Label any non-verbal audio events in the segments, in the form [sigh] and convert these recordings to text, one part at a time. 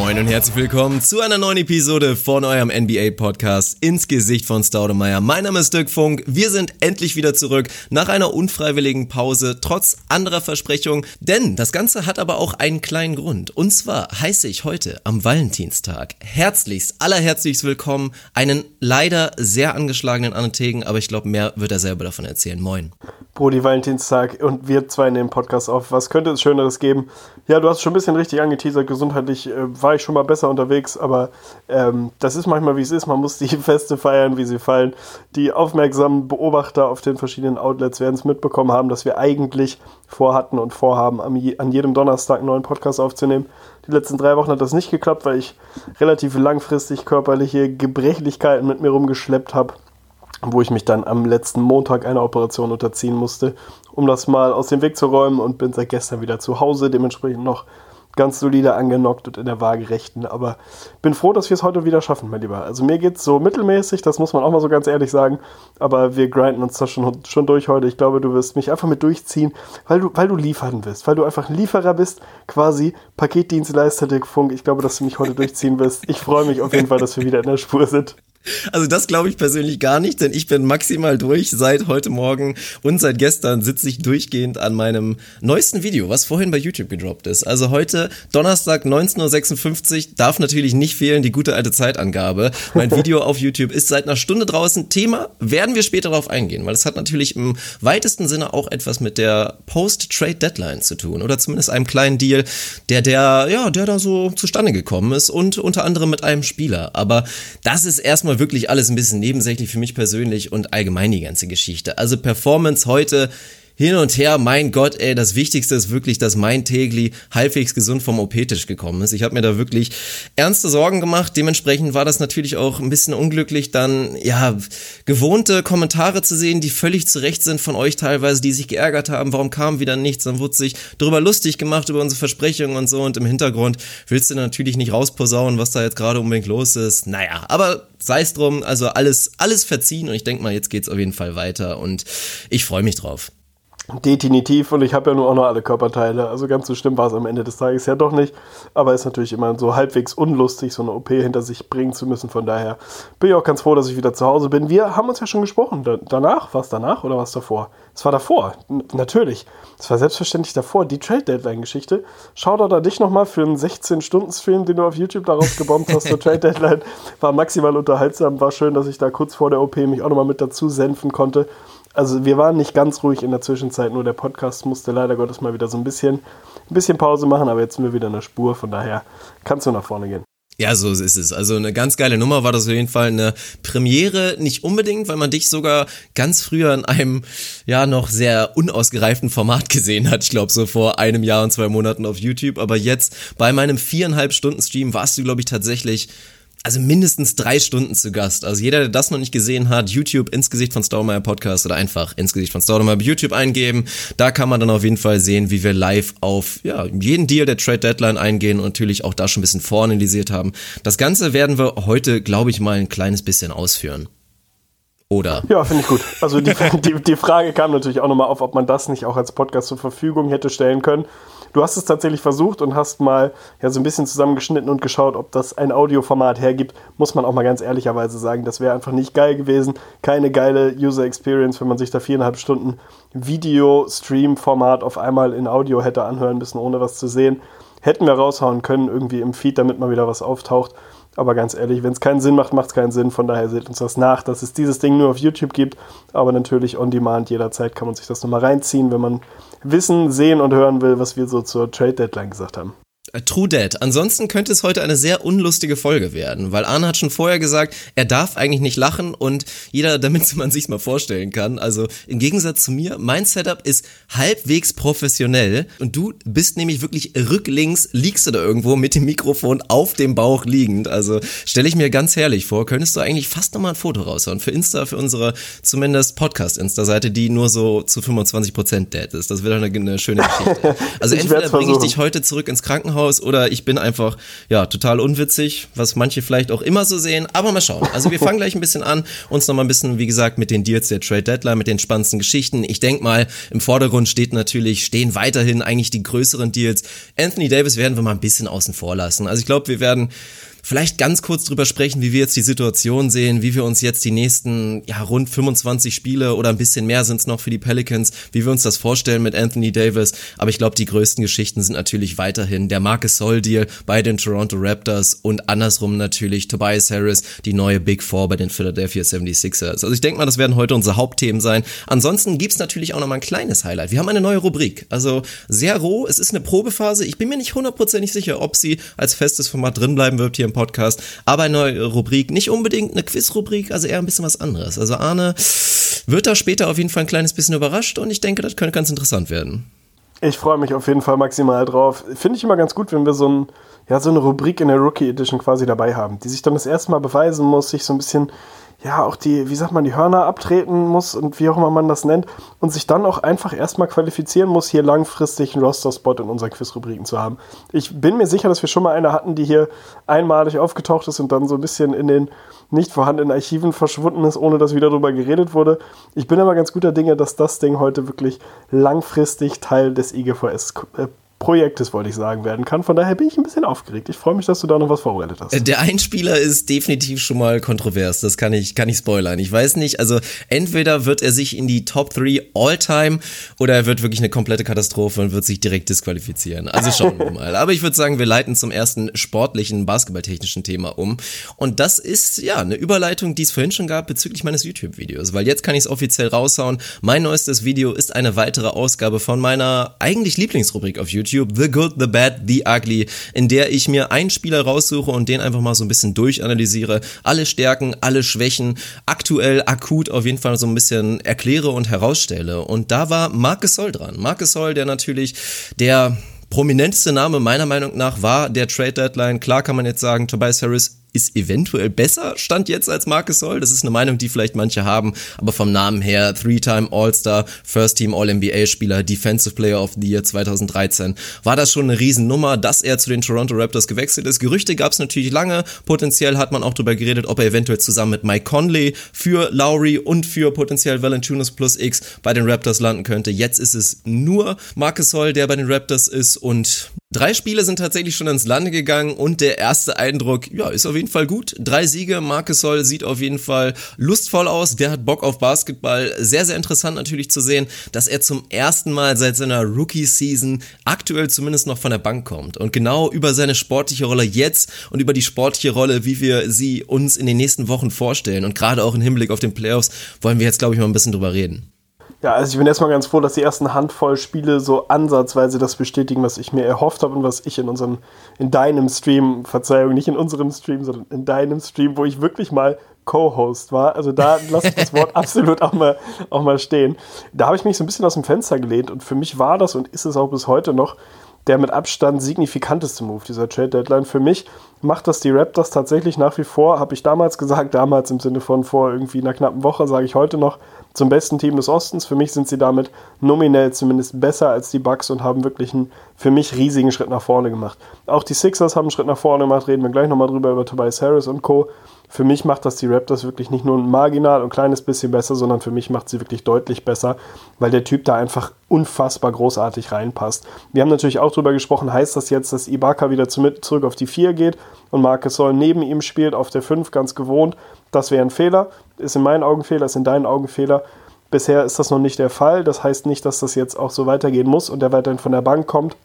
Moin und herzlich willkommen zu einer neuen Episode von eurem NBA-Podcast ins Gesicht von Staudemeyer. Mein Name ist Dirk Funk. Wir sind endlich wieder zurück nach einer unfreiwilligen Pause, trotz anderer Versprechungen. Denn das Ganze hat aber auch einen kleinen Grund. Und zwar heiße ich heute am Valentinstag herzlichst, allerherzlichst willkommen einen leider sehr angeschlagenen Anategen, aber ich glaube, mehr wird er selber davon erzählen. Moin. Brody Valentinstag und wir zwei nehmen Podcast auf. Was könnte es Schöneres geben? Ja, du hast schon ein bisschen richtig angeteasert. Gesundheitlich äh, war ich schon mal besser unterwegs, aber ähm, das ist manchmal wie es ist. Man muss die [laughs] Feste feiern, wie sie fallen. Die aufmerksamen Beobachter auf den verschiedenen Outlets werden es mitbekommen haben, dass wir eigentlich vorhatten und vorhaben, an jedem Donnerstag einen neuen Podcast aufzunehmen. Die letzten drei Wochen hat das nicht geklappt, weil ich relativ langfristig körperliche Gebrechlichkeiten mit mir rumgeschleppt habe wo ich mich dann am letzten Montag einer Operation unterziehen musste, um das mal aus dem Weg zu räumen und bin seit gestern wieder zu Hause, dementsprechend noch ganz solide angenockt und in der Waagerechten. Aber bin froh, dass wir es heute wieder schaffen, mein Lieber. Also mir geht es so mittelmäßig, das muss man auch mal so ganz ehrlich sagen. Aber wir grinden uns da schon, schon durch heute. Ich glaube, du wirst mich einfach mit durchziehen, weil du, weil du liefern wirst, weil du einfach ein Lieferer bist, quasi Paketdienstleister Dirk Funk. Ich glaube, dass du mich heute durchziehen wirst. Ich freue mich auf jeden Fall, dass wir wieder in der Spur sind. Also das glaube ich persönlich gar nicht, denn ich bin maximal durch seit heute Morgen und seit gestern sitze ich durchgehend an meinem neuesten Video, was vorhin bei YouTube gedroppt ist. Also heute Donnerstag 19.56 Uhr darf natürlich nicht fehlen die gute alte Zeitangabe. Mein [laughs] Video auf YouTube ist seit einer Stunde draußen. Thema werden wir später darauf eingehen, weil es hat natürlich im weitesten Sinne auch etwas mit der Post-Trade-Deadline zu tun oder zumindest einem kleinen Deal, der der ja, der da so zustande gekommen ist und unter anderem mit einem Spieler. Aber das ist erstmal erstmal wirklich alles ein bisschen nebensächlich für mich persönlich und allgemein die ganze Geschichte. Also Performance heute hin und her, mein Gott, ey, das Wichtigste ist wirklich, dass mein Tegli halbwegs gesund vom OP-Tisch gekommen ist. Ich habe mir da wirklich ernste Sorgen gemacht. Dementsprechend war das natürlich auch ein bisschen unglücklich, dann ja gewohnte Kommentare zu sehen, die völlig zurecht sind von euch teilweise, die sich geärgert haben. Warum kam wieder nichts? Dann wurde sich darüber lustig gemacht über unsere Versprechungen und so. Und im Hintergrund willst du natürlich nicht rausposaunen, was da jetzt gerade unbedingt los ist. Naja, aber sei es drum. Also alles alles verziehen und ich denke mal, jetzt geht's auf jeden Fall weiter und ich freue mich drauf. Definitiv und ich habe ja nur auch noch alle Körperteile. Also ganz so schlimm war es am Ende des Tages ja doch nicht. Aber ist natürlich immer so halbwegs unlustig, so eine OP hinter sich bringen zu müssen. Von daher bin ich auch ganz froh, dass ich wieder zu Hause bin. Wir haben uns ja schon gesprochen. Da, danach? War es danach oder war es davor? Es war davor, N natürlich. Es war selbstverständlich davor. Die Trade-Deadline-Geschichte. Schau da dich nochmal für einen 16-Stunden-Stream, den du auf YouTube daraus gebombt hast zur Trade-Deadline. War maximal unterhaltsam. War schön, dass ich da kurz vor der OP mich auch nochmal mit dazu senfen konnte also wir waren nicht ganz ruhig in der Zwischenzeit, nur der Podcast musste leider Gottes mal wieder so ein bisschen, ein bisschen Pause machen, aber jetzt sind wir wieder in der Spur, von daher kannst du nach vorne gehen. Ja, so ist es. Also eine ganz geile Nummer war das auf jeden Fall eine Premiere, nicht unbedingt, weil man dich sogar ganz früher in einem ja noch sehr unausgereiften Format gesehen hat. Ich glaube so vor einem Jahr und zwei Monaten auf YouTube, aber jetzt bei meinem viereinhalb Stunden Stream warst du glaube ich tatsächlich also mindestens drei Stunden zu Gast. Also jeder, der das noch nicht gesehen hat, YouTube ins Gesicht von Staudemeyer Podcast oder einfach ins Gesicht von Staudemeyer bei YouTube eingeben. Da kann man dann auf jeden Fall sehen, wie wir live auf ja, jeden Deal der Trade Deadline eingehen und natürlich auch da schon ein bisschen voranalysiert haben. Das Ganze werden wir heute, glaube ich, mal ein kleines bisschen ausführen. Oder? Ja, finde ich gut. Also die, [laughs] die, die Frage kam natürlich auch nochmal auf, ob man das nicht auch als Podcast zur Verfügung hätte stellen können. Du hast es tatsächlich versucht und hast mal ja, so ein bisschen zusammengeschnitten und geschaut, ob das ein Audioformat hergibt. Muss man auch mal ganz ehrlicherweise sagen, das wäre einfach nicht geil gewesen. Keine geile User Experience, wenn man sich da viereinhalb Stunden Video-Stream-Format auf einmal in Audio hätte anhören müssen, ohne was zu sehen. Hätten wir raushauen können, irgendwie im Feed, damit mal wieder was auftaucht. Aber ganz ehrlich, wenn es keinen Sinn macht, macht es keinen Sinn. Von daher seht uns das nach, dass es dieses Ding nur auf YouTube gibt. Aber natürlich on demand jederzeit kann man sich das nochmal reinziehen, wenn man wissen, sehen und hören will, was wir so zur Trade Deadline gesagt haben. Äh, True Dead. Ansonsten könnte es heute eine sehr unlustige Folge werden, weil Arne hat schon vorher gesagt, er darf eigentlich nicht lachen und jeder, [laughs] damit man sich's mal vorstellen kann, also im Gegensatz zu mir, mein Setup ist halbwegs professionell und du bist nämlich wirklich rücklinks, liegst du da irgendwo mit dem Mikrofon auf dem Bauch liegend, also stelle ich mir ganz herrlich vor, könntest du eigentlich fast nochmal ein Foto raushauen für Insta, für unsere zumindest Podcast-Insta-Seite, die nur so zu 25% dead ist. Das wäre eine, eine schöne [laughs] Geschichte. Also entweder bringe ich dich heute zurück ins Krankenhaus Haus oder ich bin einfach, ja, total unwitzig, was manche vielleicht auch immer so sehen, aber mal schauen. Also wir fangen gleich ein bisschen an, uns nochmal ein bisschen, wie gesagt, mit den Deals der Trade Deadline, mit den spannendsten Geschichten. Ich denke mal, im Vordergrund steht natürlich, stehen weiterhin eigentlich die größeren Deals. Anthony Davis werden wir mal ein bisschen außen vor lassen. Also ich glaube, wir werden vielleicht ganz kurz drüber sprechen, wie wir jetzt die Situation sehen, wie wir uns jetzt die nächsten ja, rund 25 Spiele oder ein bisschen mehr sind es noch für die Pelicans, wie wir uns das vorstellen mit Anthony Davis. Aber ich glaube, die größten Geschichten sind natürlich weiterhin der Marcus Sol Deal bei den Toronto Raptors und andersrum natürlich Tobias Harris, die neue Big Four bei den Philadelphia 76ers. Also ich denke mal, das werden heute unsere Hauptthemen sein. Ansonsten gibt's natürlich auch noch mal ein kleines Highlight. Wir haben eine neue Rubrik. Also sehr roh. Es ist eine Probephase. Ich bin mir nicht hundertprozentig sicher, ob sie als festes Format drin bleiben wird hier im Podcast. Aber eine neue Rubrik, nicht unbedingt eine Quiz-Rubrik, also eher ein bisschen was anderes. Also Arne wird da später auf jeden Fall ein kleines bisschen überrascht und ich denke, das könnte ganz interessant werden. Ich freue mich auf jeden Fall maximal drauf. Finde ich immer ganz gut, wenn wir so, ein, ja, so eine Rubrik in der Rookie Edition quasi dabei haben, die sich dann das erste Mal beweisen muss, sich so ein bisschen ja, auch die, wie sagt man, die Hörner abtreten muss und wie auch immer man das nennt und sich dann auch einfach erstmal qualifizieren muss, hier langfristig einen Roster-Spot in unseren Quiz-Rubriken zu haben. Ich bin mir sicher, dass wir schon mal eine hatten, die hier einmalig aufgetaucht ist und dann so ein bisschen in den nicht vorhandenen Archiven verschwunden ist, ohne dass wieder darüber geredet wurde. Ich bin aber ganz guter Dinge, dass das Ding heute wirklich langfristig Teil des IGVS Projektes, wollte ich sagen, werden kann. Von daher bin ich ein bisschen aufgeregt. Ich freue mich, dass du da noch was vorbereitet hast. Der Einspieler ist definitiv schon mal kontrovers. Das kann ich, kann ich spoilern. Ich weiß nicht. Also entweder wird er sich in die Top 3 All-Time oder er wird wirklich eine komplette Katastrophe und wird sich direkt disqualifizieren. Also schauen wir mal. Aber ich würde sagen, wir leiten zum ersten sportlichen, basketballtechnischen Thema um. Und das ist ja eine Überleitung, die es vorhin schon gab bezüglich meines YouTube-Videos. Weil jetzt kann ich es offiziell raushauen. Mein neuestes Video ist eine weitere Ausgabe von meiner eigentlich Lieblingsrubrik auf YouTube. YouTube, The Good, The Bad, The Ugly, in der ich mir einen Spieler raussuche und den einfach mal so ein bisschen durchanalysiere, alle Stärken, alle Schwächen, aktuell, akut auf jeden Fall so ein bisschen erkläre und herausstelle. Und da war Marcus Soll dran. Marcus Soll, der natürlich der prominenteste Name meiner Meinung nach war der Trade Deadline. Klar kann man jetzt sagen, Tobias Harris ist eventuell besser, stand jetzt als Marcus Soll. Das ist eine Meinung, die vielleicht manche haben, aber vom Namen her, Three-Time All-Star, First-Team All-NBA-Spieler, Defensive Player of the Year 2013, war das schon eine Riesennummer, dass er zu den Toronto Raptors gewechselt ist. Gerüchte gab es natürlich lange, potenziell hat man auch darüber geredet, ob er eventuell zusammen mit Mike Conley für Lowry und für potenziell Valanciunas plus X bei den Raptors landen könnte. Jetzt ist es nur Marcus Soll, der bei den Raptors ist und Drei Spiele sind tatsächlich schon ins Lande gegangen und der erste Eindruck, ja, ist auf jeden Fall gut. Drei Siege, Marcus Soll sieht auf jeden Fall lustvoll aus, der hat Bock auf Basketball. Sehr, sehr interessant natürlich zu sehen, dass er zum ersten Mal seit seiner Rookie-Season aktuell zumindest noch von der Bank kommt. Und genau über seine sportliche Rolle jetzt und über die sportliche Rolle, wie wir sie uns in den nächsten Wochen vorstellen und gerade auch im Hinblick auf den Playoffs, wollen wir jetzt, glaube ich, mal ein bisschen drüber reden. Ja, also ich bin erstmal ganz froh, dass die ersten Handvoll Spiele so ansatzweise das bestätigen, was ich mir erhofft habe und was ich in unserem, in deinem Stream, Verzeihung, nicht in unserem Stream, sondern in deinem Stream, wo ich wirklich mal Co-Host war. Also da lasse ich das Wort [laughs] absolut auch mal, auch mal stehen. Da habe ich mich so ein bisschen aus dem Fenster gelehnt und für mich war das und ist es auch bis heute noch der mit Abstand signifikanteste Move dieser Trade Deadline. Für mich macht das die Raptors tatsächlich nach wie vor, habe ich damals gesagt, damals im Sinne von vor irgendwie einer knappen Woche, sage ich heute noch, zum besten Team des Ostens. Für mich sind sie damit nominell zumindest besser als die Bucks und haben wirklich einen für mich riesigen Schritt nach vorne gemacht. Auch die Sixers haben einen Schritt nach vorne gemacht, reden wir gleich nochmal drüber, über Tobias Harris und Co. Für mich macht das die Raptors wirklich nicht nur ein marginal und kleines bisschen besser, sondern für mich macht sie wirklich deutlich besser, weil der Typ da einfach unfassbar großartig reinpasst. Wir haben natürlich auch drüber gesprochen, heißt das jetzt, dass Ibaka wieder zurück auf die 4 geht und Marcus Soll neben ihm spielt auf der 5 ganz gewohnt. Das wäre ein Fehler. Ist in meinen Augen Fehler, ist in deinen Augen Fehler. Bisher ist das noch nicht der Fall. Das heißt nicht, dass das jetzt auch so weitergehen muss und er weiterhin von der Bank kommt.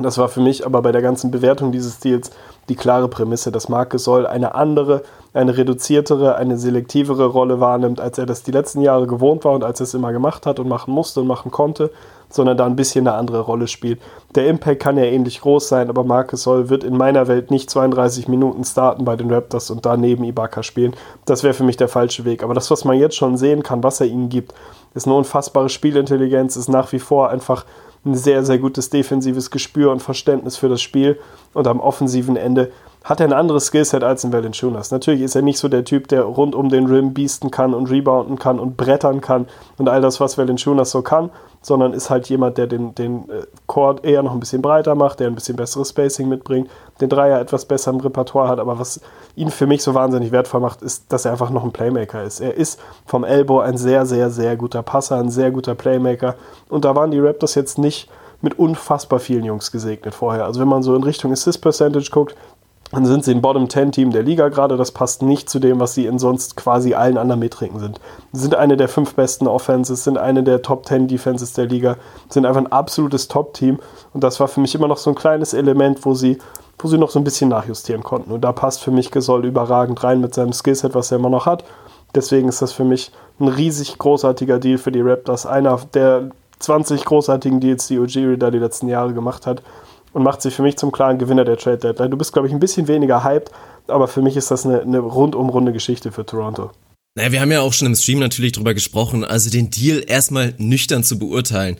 Das war für mich aber bei der ganzen Bewertung dieses Deals die klare Prämisse, dass Marcus Soll eine andere, eine reduziertere, eine selektivere Rolle wahrnimmt, als er das die letzten Jahre gewohnt war und als er es immer gemacht hat und machen musste und machen konnte sondern da ein bisschen eine andere Rolle spielt. Der Impact kann ja ähnlich groß sein, aber Marcus Soll wird in meiner Welt nicht 32 Minuten starten bei den Raptors und daneben Ibaka spielen. Das wäre für mich der falsche Weg. Aber das, was man jetzt schon sehen kann, was er ihnen gibt, ist eine unfassbare Spielintelligenz, ist nach wie vor einfach ein sehr, sehr gutes defensives Gespür und Verständnis für das Spiel und am offensiven Ende hat er ein anderes Skillset als ein Valanciunas. Natürlich ist er nicht so der Typ, der rund um den Rim biesten kann und rebounden kann und brettern kann und all das, was Valanciunas so kann. Sondern ist halt jemand, der den, den äh, Chord eher noch ein bisschen breiter macht, der ein bisschen besseres Spacing mitbringt, den Dreier etwas besser im Repertoire hat. Aber was ihn für mich so wahnsinnig wertvoll macht, ist, dass er einfach noch ein Playmaker ist. Er ist vom Elbow ein sehr, sehr, sehr guter Passer, ein sehr guter Playmaker. Und da waren die Raptors jetzt nicht mit unfassbar vielen Jungs gesegnet vorher. Also wenn man so in Richtung Assist Percentage guckt, dann sind sie ein Bottom 10 Team der Liga gerade. Das passt nicht zu dem, was sie in sonst quasi allen anderen Metriken sind. Sie sind eine der fünf besten Offenses, sind eine der Top 10 Defenses der Liga, sind einfach ein absolutes Top-Team. Und das war für mich immer noch so ein kleines Element, wo sie, wo sie noch so ein bisschen nachjustieren konnten. Und da passt für mich Gesoll überragend rein mit seinem Skillset, was er immer noch hat. Deswegen ist das für mich ein riesig großartiger Deal für die Raptors. Einer der 20 großartigen Deals, die Ujiri da die letzten Jahre gemacht hat und macht sich für mich zum klaren Gewinner der Trade Deadline. Du bist, glaube ich, ein bisschen weniger hyped, aber für mich ist das eine, eine rundum runde Geschichte für Toronto. Naja, wir haben ja auch schon im Stream natürlich drüber gesprochen, also den Deal erstmal nüchtern zu beurteilen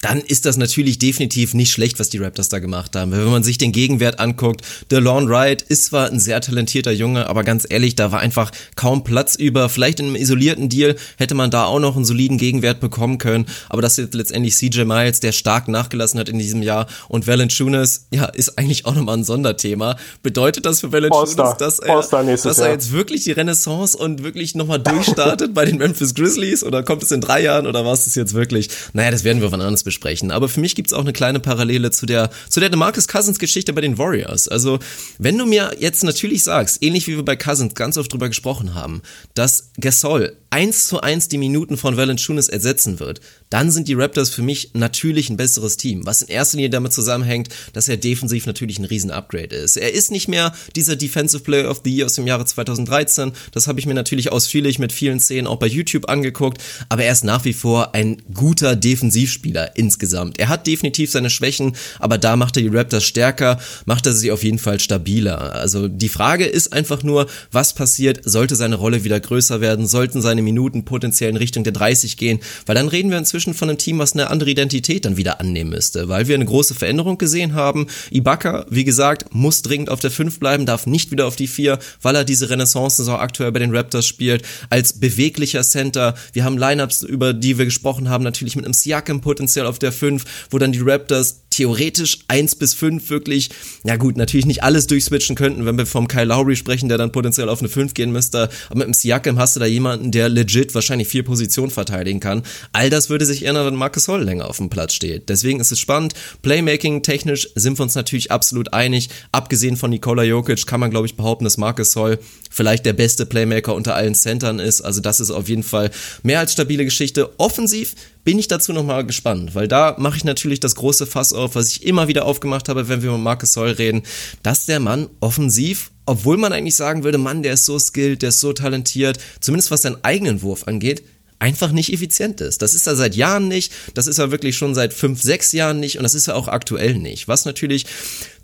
dann ist das natürlich definitiv nicht schlecht, was die Raptors da gemacht haben. Wenn man sich den Gegenwert anguckt, DeLon Wright ist zwar ein sehr talentierter Junge, aber ganz ehrlich, da war einfach kaum Platz über. Vielleicht in einem isolierten Deal hätte man da auch noch einen soliden Gegenwert bekommen können, aber das ist letztendlich CJ Miles, der stark nachgelassen hat in diesem Jahr und Valanciunas, ja, ist eigentlich auch nochmal ein Sonderthema. Bedeutet das für Valanciunas, dass, er, dass er jetzt wirklich die Renaissance und wirklich nochmal durchstartet [laughs] bei den Memphis Grizzlies oder kommt es in drei Jahren oder was ist jetzt wirklich? Naja, das werden wir von anders besprechen. Aber für mich gibt's auch eine kleine Parallele zu der, zu der Demarcus Cousins Geschichte bei den Warriors. Also, wenn du mir jetzt natürlich sagst, ähnlich wie wir bei Cousins ganz oft drüber gesprochen haben, dass Gasol eins zu eins die Minuten von Valanciunas ersetzen wird, dann sind die Raptors für mich natürlich ein besseres Team, was in erster Linie damit zusammenhängt, dass er defensiv natürlich ein riesen Upgrade ist. Er ist nicht mehr dieser Defensive Player of the Year aus dem Jahre 2013, das habe ich mir natürlich ausführlich mit vielen Szenen auch bei YouTube angeguckt, aber er ist nach wie vor ein guter Defensivspieler insgesamt. Er hat definitiv seine Schwächen, aber da macht er die Raptors stärker, macht er sie auf jeden Fall stabiler. Also die Frage ist einfach nur, was passiert, sollte seine Rolle wieder größer werden, sollten seine Minuten potenziell in Richtung der 30 gehen, weil dann reden wir inzwischen von einem Team, was eine andere Identität dann wieder annehmen müsste, weil wir eine große Veränderung gesehen haben. Ibaka, wie gesagt, muss dringend auf der 5 bleiben, darf nicht wieder auf die 4, weil er diese Renaissance-Saison aktuell bei den Raptors spielt, als beweglicher Center. Wir haben Lineups, über die wir gesprochen haben, natürlich mit einem Siakam potenziell auf der 5, wo dann die Raptors theoretisch eins bis fünf wirklich, ja gut, natürlich nicht alles durchswitchen könnten, wenn wir vom Kyle Lowry sprechen, der dann potenziell auf eine fünf gehen müsste. Aber mit dem Siakam hast du da jemanden, der legit wahrscheinlich vier Positionen verteidigen kann. All das würde sich ändern, wenn Marcus Holl länger auf dem Platz steht. Deswegen ist es spannend. Playmaking technisch sind wir uns natürlich absolut einig. Abgesehen von Nikola Jokic kann man, glaube ich, behaupten, dass Marcus Holl vielleicht der beste Playmaker unter allen Centern ist. Also das ist auf jeden Fall mehr als stabile Geschichte. Offensiv bin ich dazu nochmal gespannt, weil da mache ich natürlich das große Fass auf, was ich immer wieder aufgemacht habe, wenn wir über Marcus Soll reden, dass der Mann offensiv, obwohl man eigentlich sagen würde, Mann, der ist so skilled, der ist so talentiert, zumindest was seinen eigenen Wurf angeht, einfach nicht effizient ist. Das ist er seit Jahren nicht, das ist er wirklich schon seit fünf, sechs Jahren nicht und das ist er auch aktuell nicht. Was natürlich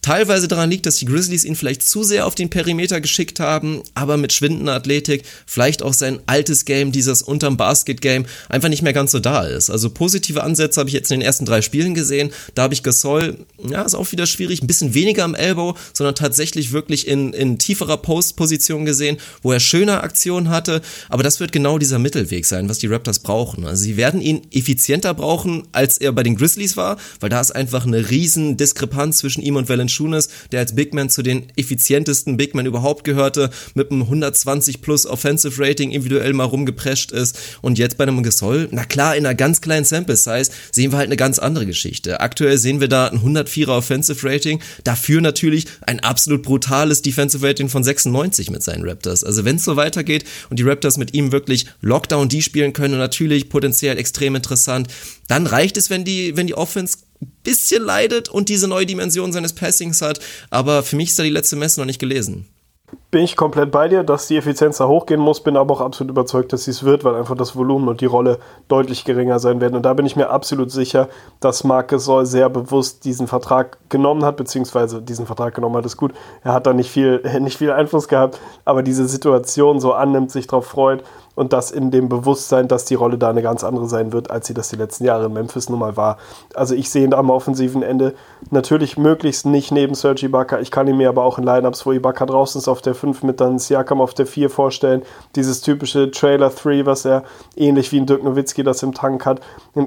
teilweise daran liegt, dass die Grizzlies ihn vielleicht zu sehr auf den Perimeter geschickt haben, aber mit schwindender Athletik vielleicht auch sein altes Game, dieses unterm Basket-Game, einfach nicht mehr ganz so da ist. Also positive Ansätze habe ich jetzt in den ersten drei Spielen gesehen. Da habe ich Gasol, ja, ist auch wieder schwierig, ein bisschen weniger am Elbow, sondern tatsächlich wirklich in, in tieferer Post-Position gesehen, wo er schöne Aktionen hatte. Aber das wird genau dieser Mittelweg sein, was die Raptors brauchen. Also sie werden ihn effizienter brauchen, als er bei den Grizzlies war, weil da ist einfach eine riesen Diskrepanz zwischen ihm und Valanciunas Valanciunas, der als Big Man zu den effizientesten Big Men überhaupt gehörte, mit einem 120 plus Offensive Rating individuell mal rumgeprescht ist und jetzt bei einem Gasol, na klar, in einer ganz kleinen Sample Size sehen wir halt eine ganz andere Geschichte. Aktuell sehen wir da ein 104er Offensive Rating, dafür natürlich ein absolut brutales Defensive Rating von 96 mit seinen Raptors. Also wenn es so weitergeht und die Raptors mit ihm wirklich Lockdown D spielen können natürlich potenziell extrem interessant, dann reicht es, wenn die, wenn die Offense bisschen leidet und diese neue Dimension seines Passings hat. Aber für mich ist da die letzte Messe noch nicht gelesen. Bin ich komplett bei dir, dass die Effizienz da hochgehen muss, bin aber auch absolut überzeugt, dass sie es wird, weil einfach das Volumen und die Rolle deutlich geringer sein werden. Und da bin ich mir absolut sicher, dass Marc Gasol sehr bewusst diesen Vertrag genommen hat, beziehungsweise diesen Vertrag genommen hat, ist gut. Er hat da nicht viel, [laughs] nicht viel Einfluss gehabt, aber diese Situation so annimmt, sich darauf freut und das in dem Bewusstsein, dass die Rolle da eine ganz andere sein wird, als sie das die letzten Jahre in Memphis nun mal war. Also ich sehe ihn da am offensiven Ende natürlich möglichst nicht neben Serge Ibaka. Ich kann ihn mir aber auch in Lineups, wo Ibaka draußen ist, auf der 5 5 mit dann Siakam auf der 4 vorstellen. Dieses typische Trailer 3, was er ähnlich wie ein Dirk Nowitzki das im Tank hat,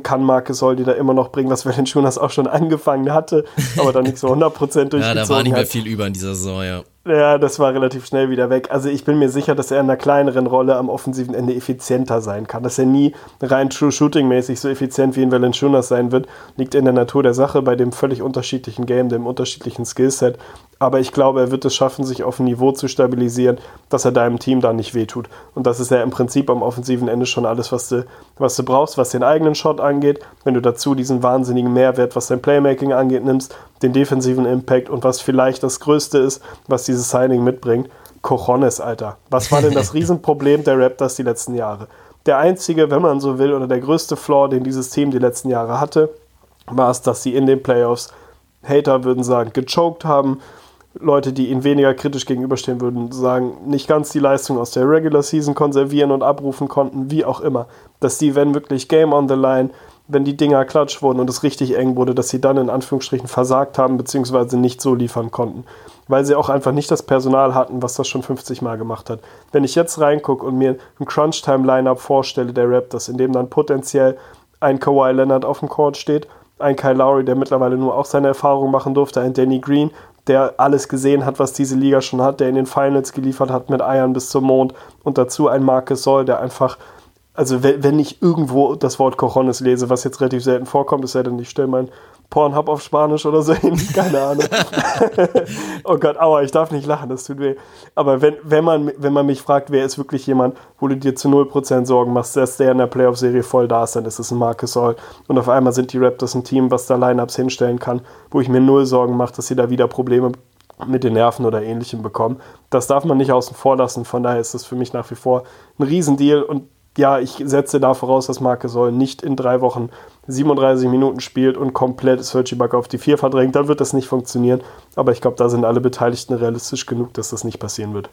kann Marke soll die da immer noch bringen, was Valanciunas auch schon [laughs] angefangen hatte, aber dann nicht so [laughs] 100% durchgezogen Ja, da war nicht mehr hat. viel über in dieser Saison, ja. Ja, das war relativ schnell wieder weg. Also ich bin mir sicher, dass er in einer kleineren Rolle am offensiven Ende effizienter sein kann. Dass er nie rein True Shooting mäßig so effizient wie in Valanciunas sein wird, liegt in der Natur der Sache bei dem völlig unterschiedlichen Game, dem unterschiedlichen Skillset. Aber ich glaube, er wird es schaffen, sich auf ein Niveau zu stabilisieren, dass er deinem Team da nicht wehtut. Und das ist ja im Prinzip am offensiven Ende schon alles, was du, was du brauchst, was den eigenen Shot angeht. Wenn du dazu diesen wahnsinnigen Mehrwert, was dein Playmaking angeht, nimmst, den defensiven Impact und was vielleicht das Größte ist, was dieses Signing mitbringt, Cojones, Alter. Was war denn das [laughs] Riesenproblem der Raptors die letzten Jahre? Der einzige, wenn man so will, oder der größte Flaw, den dieses Team die letzten Jahre hatte, war es, dass sie in den Playoffs, Hater würden sagen, gechoked haben. Leute, die ihnen weniger kritisch gegenüberstehen würden, sagen, nicht ganz die Leistung aus der Regular Season konservieren und abrufen konnten, wie auch immer. Dass die, wenn wirklich Game on the Line, wenn die Dinger klatsch wurden und es richtig eng wurde, dass sie dann in Anführungsstrichen versagt haben, beziehungsweise nicht so liefern konnten. Weil sie auch einfach nicht das Personal hatten, was das schon 50 Mal gemacht hat. Wenn ich jetzt reingucke und mir ein Crunch-Time-Lineup vorstelle der Raptors, in dem dann potenziell ein Kawhi Leonard auf dem Court steht, ein Kyle Lowry, der mittlerweile nur auch seine Erfahrung machen durfte, ein Danny Green, der alles gesehen hat, was diese Liga schon hat, der in den Finals geliefert hat mit Eiern bis zum Mond und dazu ein Marcus Soll, der einfach also wenn ich irgendwo das Wort Cojones lese, was jetzt relativ selten vorkommt, ist ja dann, ich stelle mein Pornhub auf Spanisch oder so hin, [laughs] keine Ahnung. [laughs] oh Gott, aua, ich darf nicht lachen, das tut weh. Aber wenn, wenn, man, wenn man mich fragt, wer ist wirklich jemand, wo du dir zu 0% Sorgen machst, dass der in der Playoff-Serie voll da ist, dann ist es ein Marcus All. Und auf einmal sind die Raptors ein Team, was da Lineups hinstellen kann, wo ich mir null Sorgen mache, dass sie da wieder Probleme mit den Nerven oder ähnlichem bekommen. Das darf man nicht außen vor lassen, von daher ist das für mich nach wie vor ein Riesendeal und ja, ich setze da voraus, dass Marke Soll nicht in drei Wochen 37 Minuten spielt und komplett Sergi Buck auf die 4 verdrängt, dann wird das nicht funktionieren. Aber ich glaube, da sind alle Beteiligten realistisch genug, dass das nicht passieren wird.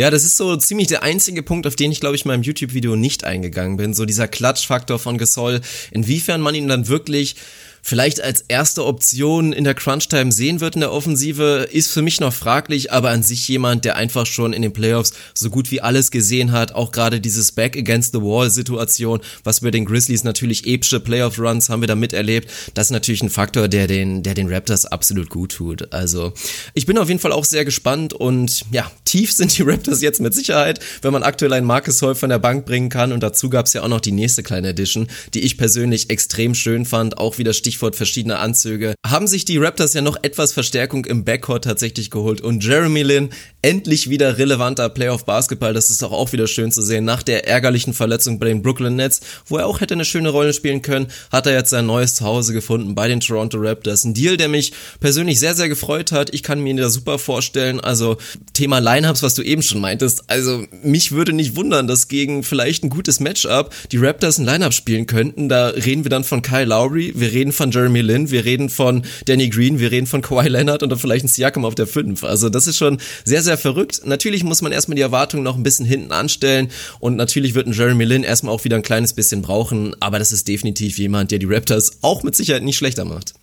Ja, das ist so ziemlich der einzige Punkt, auf den ich, glaube ich, in meinem YouTube-Video nicht eingegangen bin. So dieser Klatschfaktor von Gasol, inwiefern man ihn dann wirklich vielleicht als erste Option in der Crunch-Time sehen wird in der Offensive, ist für mich noch fraglich, aber an sich jemand, der einfach schon in den Playoffs so gut wie alles gesehen hat, auch gerade dieses Back against the Wall Situation, was bei den Grizzlies natürlich epische Playoff Runs haben wir da miterlebt, das ist natürlich ein Faktor, der den, der den Raptors absolut gut tut. Also, ich bin auf jeden Fall auch sehr gespannt und ja, tief sind die Raptors jetzt mit Sicherheit, wenn man aktuell einen Marcus Hall von der Bank bringen kann und dazu gab es ja auch noch die nächste kleine Edition, die ich persönlich extrem schön fand, auch wieder Stichwort verschiedene Anzüge, haben sich die Raptors ja noch etwas Verstärkung im Backcourt tatsächlich geholt. Und Jeremy Lin endlich wieder relevanter Playoff-Basketball, das ist auch, auch wieder schön zu sehen, nach der ärgerlichen Verletzung bei den Brooklyn Nets, wo er auch hätte eine schöne Rolle spielen können, hat er jetzt sein neues Zuhause gefunden bei den Toronto Raptors. Ein Deal, der mich persönlich sehr, sehr gefreut hat. Ich kann mir ihn da super vorstellen. Also Thema Lineups, was du eben schon meintest. Also mich würde nicht wundern, dass gegen vielleicht ein gutes Matchup die Raptors ein Lineup spielen könnten. Da reden wir dann von Kyle Lowry, wir reden von Jeremy Lin, wir reden von Danny Green, wir reden von Kawhi Leonard und dann vielleicht ein Siakam auf der 5. Also das ist schon sehr, sehr verrückt. Natürlich muss man erstmal die Erwartungen noch ein bisschen hinten anstellen und natürlich wird ein Jeremy Lin erstmal auch wieder ein kleines bisschen brauchen, aber das ist definitiv jemand, der die Raptors auch mit Sicherheit nicht schlechter macht.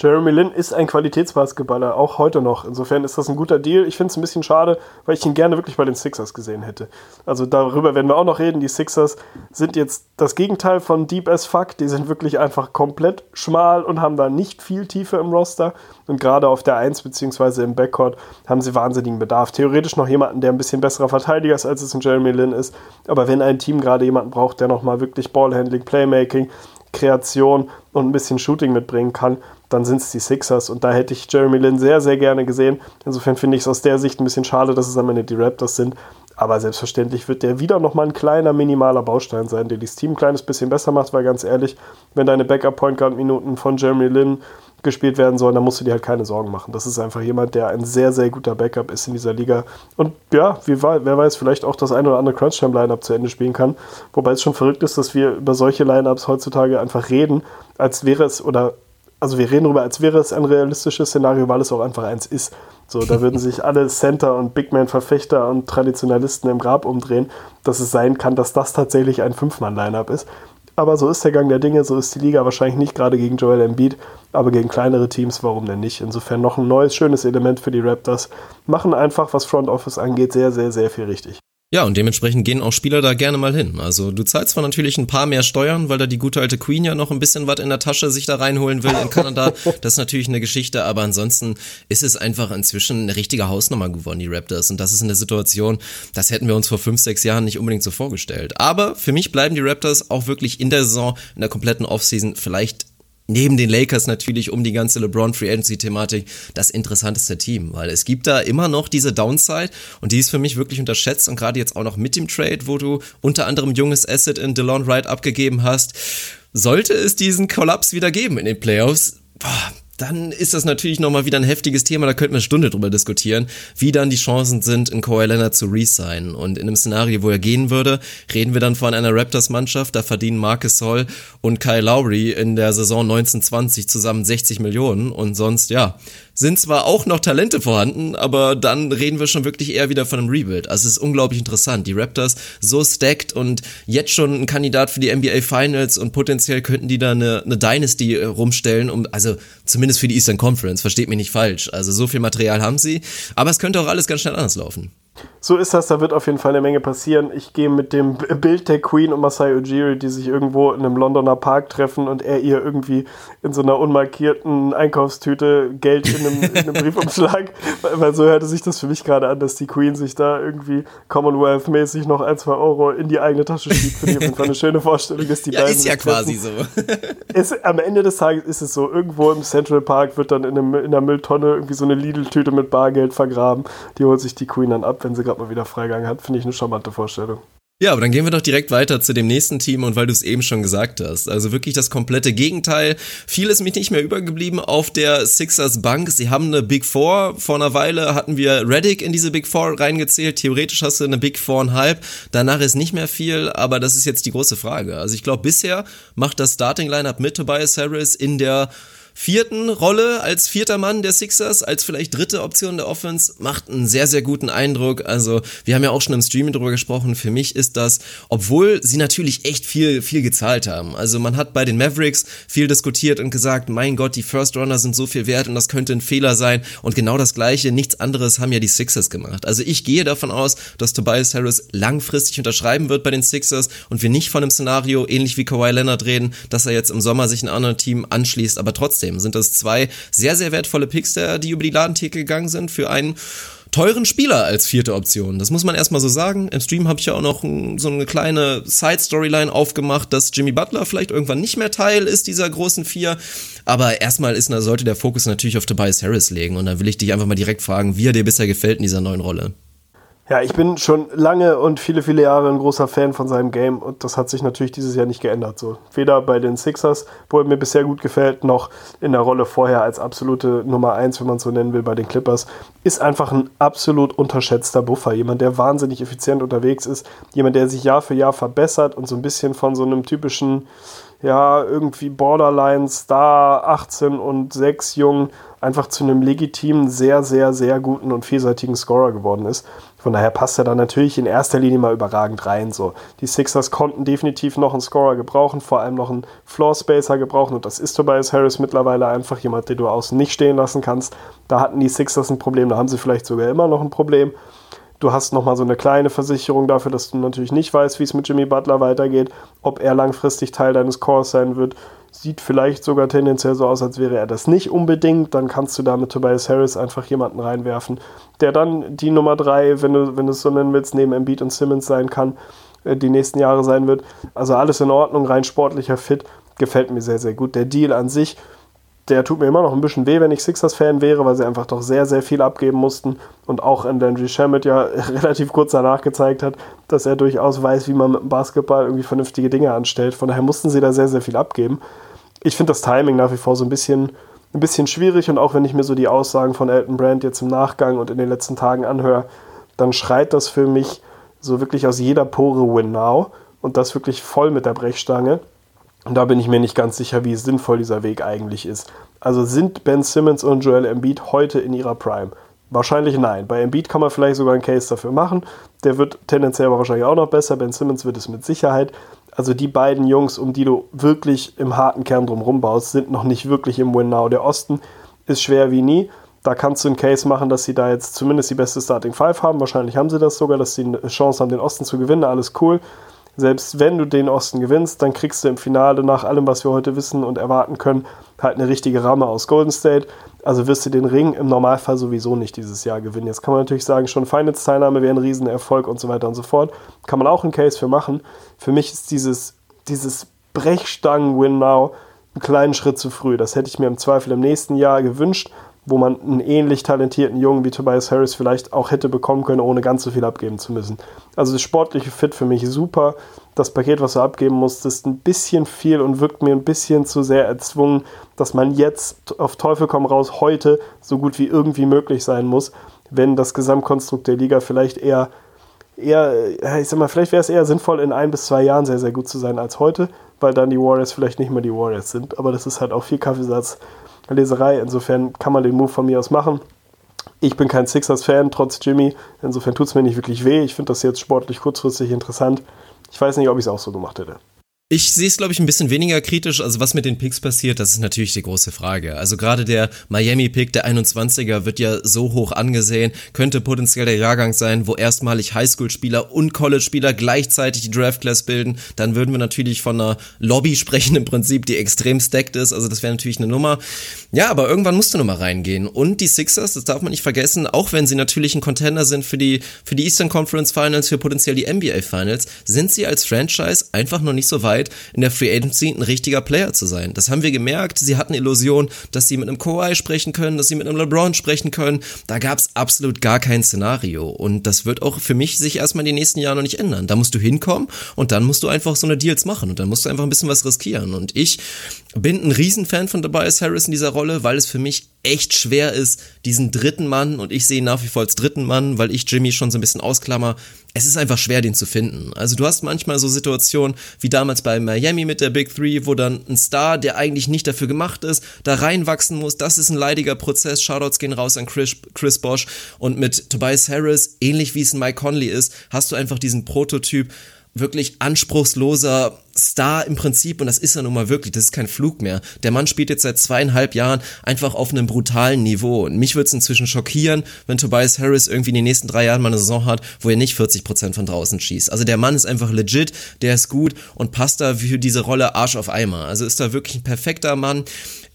Jeremy Lin ist ein Qualitätsbasketballer, auch heute noch. Insofern ist das ein guter Deal. Ich finde es ein bisschen schade, weil ich ihn gerne wirklich bei den Sixers gesehen hätte. Also darüber werden wir auch noch reden. Die Sixers sind jetzt das Gegenteil von Deep as Fuck. Die sind wirklich einfach komplett schmal und haben da nicht viel Tiefe im Roster. Und gerade auf der 1 bzw. im Backcourt haben sie wahnsinnigen Bedarf. Theoretisch noch jemanden, der ein bisschen besserer Verteidiger ist, als es ein Jeremy Lin ist. Aber wenn ein Team gerade jemanden braucht, der nochmal wirklich Ballhandling, Playmaking, Kreation und ein bisschen Shooting mitbringen kann, dann sind es die Sixers. Und da hätte ich Jeremy Lin sehr, sehr gerne gesehen. Insofern finde ich es aus der Sicht ein bisschen schade, dass es am Ende die Raptors sind. Aber selbstverständlich wird der wieder nochmal ein kleiner, minimaler Baustein sein, der das Team ein kleines bisschen besser macht, weil ganz ehrlich, wenn deine Backup-Point-Guard-Minuten von Jeremy Lin gespielt werden sollen, dann musst du dir halt keine Sorgen machen. Das ist einfach jemand, der ein sehr, sehr guter Backup ist in dieser Liga. Und ja, wie, wer weiß, vielleicht auch das ein oder andere Crunch-Time-Lineup zu Ende spielen kann. Wobei es schon verrückt ist, dass wir über solche Lineups heutzutage einfach reden, als wäre es, oder also wir reden darüber, als wäre es ein realistisches Szenario, weil es auch einfach eins ist. So, da würden sich alle Center und Big Man-Verfechter und Traditionalisten im Grab umdrehen, dass es sein kann, dass das tatsächlich ein Fünf-Mann-Lineup ist. Aber so ist der Gang der Dinge, so ist die Liga wahrscheinlich nicht gerade gegen Joel Embiid, aber gegen kleinere Teams, warum denn nicht? Insofern noch ein neues, schönes Element für die Raptors. Machen einfach, was Front Office angeht, sehr, sehr, sehr viel richtig. Ja, und dementsprechend gehen auch Spieler da gerne mal hin. Also du zahlst zwar natürlich ein paar mehr Steuern, weil da die gute alte Queen ja noch ein bisschen was in der Tasche sich da reinholen will in Kanada. [laughs] Das ist natürlich eine Geschichte, aber ansonsten ist es einfach inzwischen eine richtige Hausnummer geworden, die Raptors. Und das ist eine Situation, das hätten wir uns vor fünf, sechs Jahren nicht unbedingt so vorgestellt. Aber für mich bleiben die Raptors auch wirklich in der Saison, in der kompletten Offseason vielleicht neben den Lakers natürlich um die ganze LeBron Free Agency Thematik das interessanteste Team, weil es gibt da immer noch diese Downside und die ist für mich wirklich unterschätzt und gerade jetzt auch noch mit dem Trade, wo du unter anderem junges Asset in DeLon Wright abgegeben hast, sollte es diesen Kollaps wieder geben in den Playoffs, boah, dann ist das natürlich nochmal wieder ein heftiges Thema, da könnten wir eine Stunde drüber diskutieren, wie dann die Chancen sind, in Kawhi Leonard zu resignen. Und in einem Szenario, wo er gehen würde, reden wir dann von einer Raptors-Mannschaft, da verdienen Marcus Sol und Kyle Lowry in der Saison 1920 zusammen 60 Millionen und sonst, ja, sind zwar auch noch Talente vorhanden, aber dann reden wir schon wirklich eher wieder von einem Rebuild. Also es ist unglaublich interessant. Die Raptors so stacked und jetzt schon ein Kandidat für die NBA Finals und potenziell könnten die da eine, eine Dynasty äh, rumstellen, um, also zumindest für die Eastern Conference, versteht mich nicht falsch. Also so viel Material haben sie, aber es könnte auch alles ganz schnell anders laufen. So ist das, da wird auf jeden Fall eine Menge passieren. Ich gehe mit dem Bild der Queen und Masai Ujiri, die sich irgendwo in einem Londoner Park treffen und er ihr irgendwie in so einer unmarkierten Einkaufstüte Geld in einem, in einem [laughs] Briefumschlag, weil so hörte sich das für mich gerade an, dass die Queen sich da irgendwie Commonwealth-mäßig noch ein, zwei Euro in die eigene Tasche schiebt. Finde ich auf jeden Fall eine schöne Vorstellung, dass die [laughs] ja, beiden ist ja quasi so. [laughs] ist, am Ende des Tages ist es so, irgendwo im Central Park wird dann in, einem, in einer Mülltonne irgendwie so eine Lidl-Tüte mit Bargeld vergraben. Die holt sich die Queen dann ab, wenn sie gerade mal wieder Freigang hat. Finde ich eine charmante Vorstellung. Ja, aber dann gehen wir doch direkt weiter zu dem nächsten Team und weil du es eben schon gesagt hast, also wirklich das komplette Gegenteil. Viel ist mich nicht mehr übergeblieben auf der Sixers Bank. Sie haben eine Big Four. Vor einer Weile hatten wir Reddick in diese Big Four reingezählt. Theoretisch hast du eine Big Four und halb. Danach ist nicht mehr viel, aber das ist jetzt die große Frage. Also ich glaube, bisher macht das Starting Lineup mit Tobias Harris in der vierten Rolle als vierter Mann der Sixers, als vielleicht dritte Option der Offense, macht einen sehr, sehr guten Eindruck. Also, wir haben ja auch schon im Streaming drüber gesprochen. Für mich ist das, obwohl sie natürlich echt viel, viel gezahlt haben. Also, man hat bei den Mavericks viel diskutiert und gesagt, mein Gott, die First Runner sind so viel wert und das könnte ein Fehler sein. Und genau das Gleiche, nichts anderes haben ja die Sixers gemacht. Also, ich gehe davon aus, dass Tobias Harris langfristig unterschreiben wird bei den Sixers und wir nicht von einem Szenario, ähnlich wie Kawhi Leonard reden, dass er jetzt im Sommer sich ein anderes Team anschließt, aber trotzdem trotzdem sind das zwei sehr, sehr wertvolle Picks, die über die Ladentheke gegangen sind für einen teuren Spieler als vierte Option. Das muss man erstmal so sagen. Im Stream habe ich ja auch noch so eine kleine Side-Storyline aufgemacht, dass Jimmy Butler vielleicht irgendwann nicht mehr Teil ist dieser großen Vier. Aber erstmal ist, sollte der Fokus natürlich auf Tobias Harris legen. Und dann will ich dich einfach mal direkt fragen, wie er dir bisher gefällt in dieser neuen Rolle. Ja, ich bin schon lange und viele, viele Jahre ein großer Fan von seinem Game und das hat sich natürlich dieses Jahr nicht geändert. So. Weder bei den Sixers, wo er mir bisher gut gefällt, noch in der Rolle vorher als absolute Nummer 1, wenn man es so nennen will, bei den Clippers. Ist einfach ein absolut unterschätzter Buffer. Jemand, der wahnsinnig effizient unterwegs ist. Jemand, der sich Jahr für Jahr verbessert und so ein bisschen von so einem typischen, ja, irgendwie Borderline Star 18 und 6 Jungen einfach zu einem legitimen, sehr, sehr, sehr guten und vielseitigen Scorer geworden ist. Von daher passt er da natürlich in erster Linie mal überragend rein. So. Die Sixers konnten definitiv noch einen Scorer gebrauchen, vor allem noch einen Floor Spacer gebrauchen und das ist Tobias Harris mittlerweile einfach jemand, den du außen nicht stehen lassen kannst. Da hatten die Sixers ein Problem, da haben sie vielleicht sogar immer noch ein Problem. Du hast nochmal so eine kleine Versicherung dafür, dass du natürlich nicht weißt, wie es mit Jimmy Butler weitergeht, ob er langfristig Teil deines Cores sein wird. Sieht vielleicht sogar tendenziell so aus, als wäre er das nicht unbedingt. Dann kannst du da mit Tobias Harris einfach jemanden reinwerfen, der dann die Nummer 3, wenn du, wenn du es so nennen willst, neben Embiid und Simmons sein kann, äh, die nächsten Jahre sein wird. Also alles in Ordnung, rein sportlicher Fit. Gefällt mir sehr, sehr gut. Der Deal an sich der tut mir immer noch ein bisschen weh, wenn ich Sixers-Fan wäre, weil sie einfach doch sehr, sehr viel abgeben mussten und auch in Landry Shamet ja [laughs] relativ kurz danach gezeigt hat, dass er durchaus weiß, wie man mit dem Basketball irgendwie vernünftige Dinge anstellt. Von daher mussten sie da sehr, sehr viel abgeben. Ich finde das Timing nach wie vor so ein bisschen, ein bisschen schwierig und auch wenn ich mir so die Aussagen von Elton Brand jetzt im Nachgang und in den letzten Tagen anhöre, dann schreit das für mich so wirklich aus jeder Pore Win Now und das wirklich voll mit der Brechstange. Und da bin ich mir nicht ganz sicher, wie sinnvoll dieser Weg eigentlich ist. Also sind Ben Simmons und Joel Embiid heute in ihrer Prime? Wahrscheinlich nein. Bei Embiid kann man vielleicht sogar einen Case dafür machen. Der wird tendenziell aber wahrscheinlich auch noch besser. Ben Simmons wird es mit Sicherheit. Also die beiden Jungs, um die du wirklich im harten Kern drumherum baust, sind noch nicht wirklich im Win-Now. Der Osten ist schwer wie nie. Da kannst du einen Case machen, dass sie da jetzt zumindest die beste Starting Five haben. Wahrscheinlich haben sie das sogar, dass sie eine Chance haben, den Osten zu gewinnen. Alles cool. Selbst wenn du den Osten gewinnst, dann kriegst du im Finale nach allem, was wir heute wissen und erwarten können, halt eine richtige Ramme aus Golden State. Also wirst du den Ring im Normalfall sowieso nicht dieses Jahr gewinnen. Jetzt kann man natürlich sagen, schon Finals-Teilnahme wäre ein Riesenerfolg und so weiter und so fort. Kann man auch einen Case für machen. Für mich ist dieses, dieses Brechstangen-Win Now einen kleinen Schritt zu früh. Das hätte ich mir im Zweifel im nächsten Jahr gewünscht wo man einen ähnlich talentierten Jungen wie Tobias Harris vielleicht auch hätte bekommen können, ohne ganz so viel abgeben zu müssen. Also das sportliche Fit für mich super. Das Paket, was du abgeben musst, ist ein bisschen viel und wirkt mir ein bisschen zu sehr erzwungen, dass man jetzt auf Teufel komm raus heute so gut wie irgendwie möglich sein muss, wenn das Gesamtkonstrukt der Liga vielleicht eher eher, ich sag mal, vielleicht wäre es eher sinnvoll, in ein bis zwei Jahren sehr, sehr gut zu sein als heute, weil dann die Warriors vielleicht nicht mehr die Warriors sind. Aber das ist halt auch viel Kaffeesatz Leserei. Insofern kann man den Move von mir aus machen. Ich bin kein Sixers-Fan, trotz Jimmy. Insofern tut es mir nicht wirklich weh. Ich finde das jetzt sportlich kurzfristig interessant. Ich weiß nicht, ob ich es auch so gemacht hätte. Ich sehe es, glaube ich, ein bisschen weniger kritisch. Also was mit den Picks passiert, das ist natürlich die große Frage. Also gerade der Miami-Pick, der 21er, wird ja so hoch angesehen, könnte potenziell der Jahrgang sein, wo erstmalig Highschool-Spieler und College-Spieler gleichzeitig die Draft-Class bilden. Dann würden wir natürlich von einer Lobby sprechen im Prinzip, die extrem stacked ist. Also das wäre natürlich eine Nummer. Ja, aber irgendwann musste Nummer reingehen. Und die Sixers, das darf man nicht vergessen, auch wenn sie natürlich ein Contender sind für die, für die Eastern Conference Finals, für potenziell die NBA Finals, sind sie als Franchise einfach noch nicht so weit Zeit, in der Free Agency ein richtiger Player zu sein. Das haben wir gemerkt. Sie hatten Illusion, dass sie mit einem Kawhi sprechen können, dass sie mit einem LeBron sprechen können. Da gab es absolut gar kein Szenario. Und das wird auch für mich sich erstmal in den nächsten Jahren noch nicht ändern. Da musst du hinkommen und dann musst du einfach so eine Deals machen und dann musst du einfach ein bisschen was riskieren. Und ich bin ein Riesenfan von Tobias Harris in dieser Rolle, weil es für mich echt schwer ist, diesen dritten Mann, und ich sehe ihn nach wie vor als dritten Mann, weil ich Jimmy schon so ein bisschen ausklammer, es ist einfach schwer, den zu finden. Also du hast manchmal so Situationen wie damals bei Miami mit der Big Three, wo dann ein Star, der eigentlich nicht dafür gemacht ist, da reinwachsen muss. Das ist ein leidiger Prozess. Shoutouts gehen raus an Chris, Chris Bosch. Und mit Tobias Harris, ähnlich wie es ein Mike Conley ist, hast du einfach diesen Prototyp, wirklich anspruchsloser Star im Prinzip, und das ist er nun mal wirklich, das ist kein Flug mehr. Der Mann spielt jetzt seit zweieinhalb Jahren einfach auf einem brutalen Niveau. Und mich würde es inzwischen schockieren, wenn Tobias Harris irgendwie in den nächsten drei Jahren mal eine Saison hat, wo er nicht 40% von draußen schießt. Also der Mann ist einfach legit, der ist gut und passt da für diese Rolle Arsch auf Eimer. Also ist da wirklich ein perfekter Mann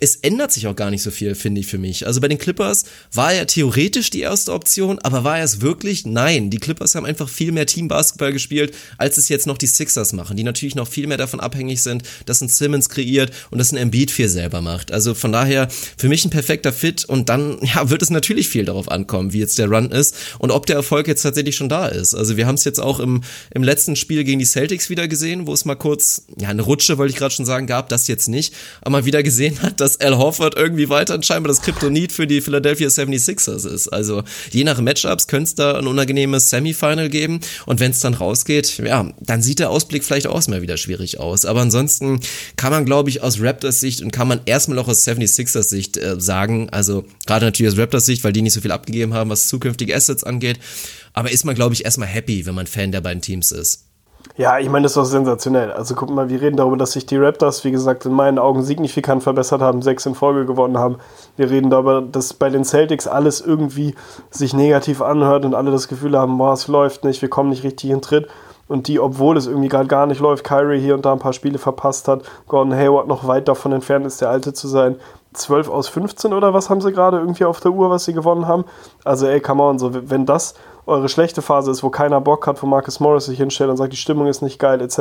es ändert sich auch gar nicht so viel, finde ich für mich. Also bei den Clippers war er theoretisch die erste Option, aber war er es wirklich? Nein. Die Clippers haben einfach viel mehr Teambasketball gespielt, als es jetzt noch die Sixers machen, die natürlich noch viel mehr davon abhängig sind, dass ein Simmons kreiert und dass ein Embiid viel selber macht. Also von daher für mich ein perfekter Fit und dann [laughs] ja, wird es natürlich viel darauf ankommen, wie jetzt der Run ist und ob der Erfolg jetzt tatsächlich schon da ist. Also wir haben es jetzt auch im, im letzten Spiel gegen die Celtics wieder gesehen, wo es mal kurz, ja, eine Rutsche, wollte ich gerade schon sagen, gab, das jetzt nicht, aber mal wieder gesehen hat, dass dass Al Horford irgendwie weiter scheinbar das Kryptonit für die Philadelphia 76ers ist. Also je nach Matchups könnte es da ein unangenehmes Semifinal geben und wenn es dann rausgeht, ja, dann sieht der Ausblick vielleicht auch mal wieder schwierig aus. Aber ansonsten kann man, glaube ich, aus Raptors Sicht und kann man erstmal auch aus 76ers Sicht äh, sagen, also gerade natürlich aus Raptors Sicht, weil die nicht so viel abgegeben haben, was zukünftige Assets angeht, aber ist man, glaube ich, erstmal happy, wenn man Fan der beiden Teams ist. Ja, ich meine, das ist doch sensationell. Also guck mal, wir reden darüber, dass sich die Raptors, wie gesagt, in meinen Augen signifikant verbessert haben, sechs in Folge gewonnen haben. Wir reden darüber, dass bei den Celtics alles irgendwie sich negativ anhört und alle das Gefühl haben, boah, es läuft nicht, wir kommen nicht richtig in Tritt. Und die, obwohl es irgendwie gerade gar nicht läuft, Kyrie hier und da ein paar Spiele verpasst hat, Gordon Hayward noch weit davon entfernt ist, der Alte zu sein. 12 aus 15 oder was haben sie gerade irgendwie auf der Uhr, was sie gewonnen haben? Also ey, come on, so, wenn das eure schlechte Phase ist, wo keiner Bock hat, wo Marcus Morris sich hinstellt und sagt, die Stimmung ist nicht geil, etc.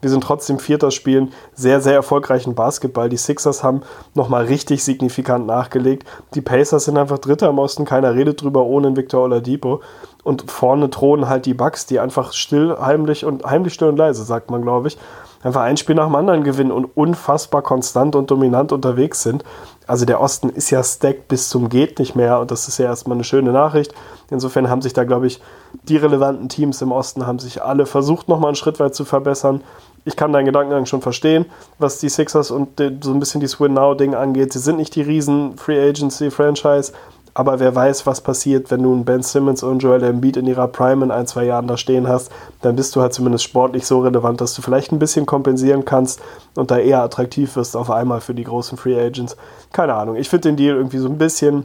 Wir sind trotzdem Vierter spielen, sehr, sehr erfolgreichen Basketball. Die Sixers haben nochmal richtig signifikant nachgelegt. Die Pacers sind einfach Dritter im Osten, keiner redet drüber ohne Victor Oladipo. Und vorne thronen halt die Bucks, die einfach still, heimlich und heimlich still und leise, sagt man, glaube ich, einfach ein Spiel nach dem anderen gewinnen und unfassbar konstant und dominant unterwegs sind. Also der Osten ist ja stacked bis zum geht nicht mehr und das ist ja erstmal eine schöne Nachricht. Insofern haben sich da, glaube ich, die relevanten Teams im Osten haben sich alle versucht, nochmal einen Schritt weit zu verbessern. Ich kann deinen Gedankengang schon verstehen, was die Sixers und so ein bisschen dieses Win-Now-Ding angeht. Sie sind nicht die riesen Free Agency-Franchise, Aber wer weiß, was passiert, wenn du einen Ben Simmons und Joel Embiid in ihrer Prime in ein, zwei Jahren da stehen hast, dann bist du halt zumindest sportlich so relevant, dass du vielleicht ein bisschen kompensieren kannst und da eher attraktiv wirst auf einmal für die großen Free Agents. Keine Ahnung. Ich finde den Deal irgendwie so ein bisschen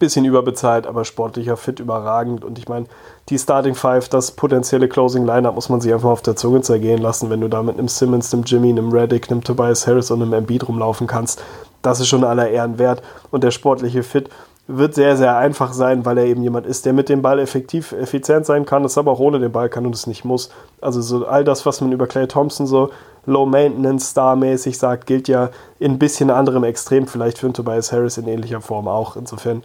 bisschen überbezahlt, aber sportlicher Fit überragend. Und ich meine, die Starting Five, das potenzielle Closing Lineup muss man sich einfach auf der Zunge zergehen lassen, wenn du da mit einem Simmons, einem Jimmy, einem Reddick, einem Tobias Harris und einem Embiid rumlaufen kannst. Das ist schon aller Ehren wert. Und der sportliche Fit wird sehr, sehr einfach sein, weil er eben jemand ist, der mit dem Ball effektiv, effizient sein kann, das aber auch ohne den Ball kann und es nicht muss. Also so all das, was man über Clay Thompson so Low-Maintenance-Star-mäßig sagt, gilt ja in ein bisschen anderem Extrem vielleicht für Tobias Harris in ähnlicher Form auch. Insofern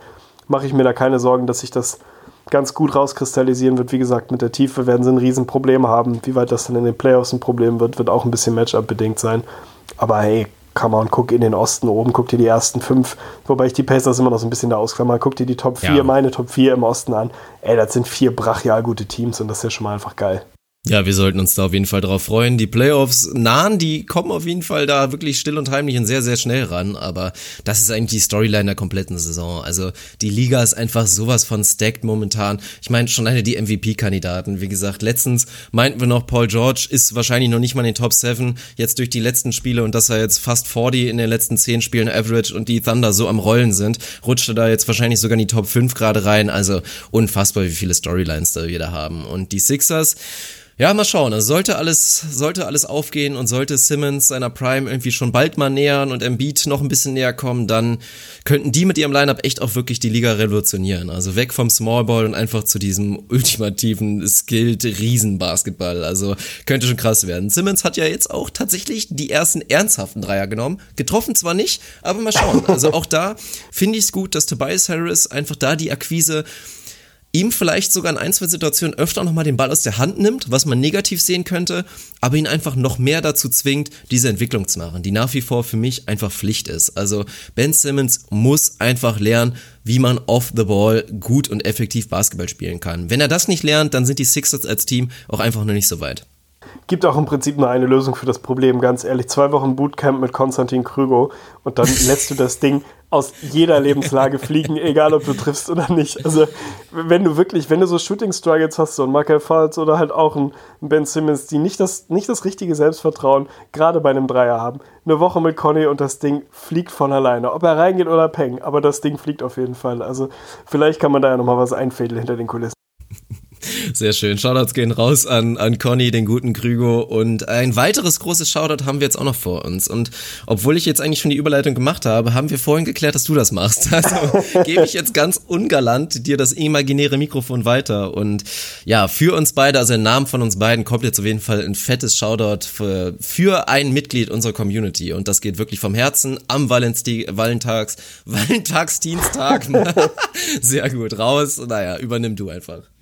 mache ich mir da keine Sorgen, dass sich das ganz gut rauskristallisieren wird. Wie gesagt, mit der Tiefe werden sie ein Riesenproblem haben. Wie weit das dann in den Playoffs ein Problem wird, wird auch ein bisschen Matchup-bedingt sein. Aber hey, come on, guck in den Osten oben, guck dir die ersten fünf, wobei ich die Pacers immer noch so ein bisschen da ausklammer, guck dir die Top 4, ja. meine Top 4 im Osten an. Ey, das sind vier brachial gute Teams und das ist ja schon mal einfach geil. Ja, wir sollten uns da auf jeden Fall drauf freuen. Die Playoffs nahen, die kommen auf jeden Fall da wirklich still und heimlich und sehr, sehr schnell ran. Aber das ist eigentlich die Storyline der kompletten Saison. Also die Liga ist einfach sowas von stacked momentan. Ich meine, schon eine die MVP-Kandidaten. Wie gesagt, letztens meinten wir noch, Paul George ist wahrscheinlich noch nicht mal in den Top 7. Jetzt durch die letzten Spiele und dass er jetzt fast 40 in den letzten 10 Spielen Average und die Thunder so am Rollen sind, rutscht er da jetzt wahrscheinlich sogar in die Top 5 gerade rein. Also unfassbar, wie viele Storylines da wir da haben. Und die Sixers, ja, mal schauen. Also sollte alles, sollte alles aufgehen und sollte Simmons seiner Prime irgendwie schon bald mal nähern und Embiid noch ein bisschen näher kommen, dann könnten die mit ihrem Lineup echt auch wirklich die Liga revolutionieren. Also weg vom Smallball und einfach zu diesem [laughs] ultimativen skilled Riesenbasketball. Also könnte schon krass werden. Simmons hat ja jetzt auch tatsächlich die ersten ernsthaften Dreier genommen. Getroffen zwar nicht, aber mal schauen. Also auch da finde ich es gut, dass Tobias Harris einfach da die Akquise ihm vielleicht sogar in ein, zwei Situationen öfter nochmal den Ball aus der Hand nimmt, was man negativ sehen könnte, aber ihn einfach noch mehr dazu zwingt, diese Entwicklung zu machen, die nach wie vor für mich einfach Pflicht ist. Also Ben Simmons muss einfach lernen, wie man off the ball gut und effektiv Basketball spielen kann. Wenn er das nicht lernt, dann sind die Sixers als Team auch einfach noch nicht so weit gibt auch im Prinzip nur eine Lösung für das Problem, ganz ehrlich. Zwei Wochen Bootcamp mit Konstantin Krügo und dann lässt du das Ding aus jeder Lebenslage fliegen, egal ob du triffst oder nicht. Also, wenn du wirklich, wenn du so Shooting Struggles hast, so ein Michael Falls oder halt auch ein Ben Simmons, die nicht das, nicht das richtige Selbstvertrauen gerade bei einem Dreier haben, eine Woche mit Conny und das Ding fliegt von alleine. Ob er reingeht oder peng, aber das Ding fliegt auf jeden Fall. Also, vielleicht kann man da ja nochmal was einfädeln hinter den Kulissen. Sehr schön. Shoutouts gehen raus an, an Conny, den guten Krügo. Und ein weiteres großes Shoutout haben wir jetzt auch noch vor uns. Und obwohl ich jetzt eigentlich schon die Überleitung gemacht habe, haben wir vorhin geklärt, dass du das machst. [laughs] Also gebe ich jetzt ganz ungalant dir das imaginäre Mikrofon weiter. Und ja, für uns beide, also im Namen von uns beiden, kommt jetzt auf jeden Fall ein fettes Shoutout für, für ein Mitglied unserer Community. Und das geht wirklich vom Herzen am Valensti Valentags, [laughs] Valenttagsdienstag. [laughs] Sehr gut. Raus. Naja, übernimm du einfach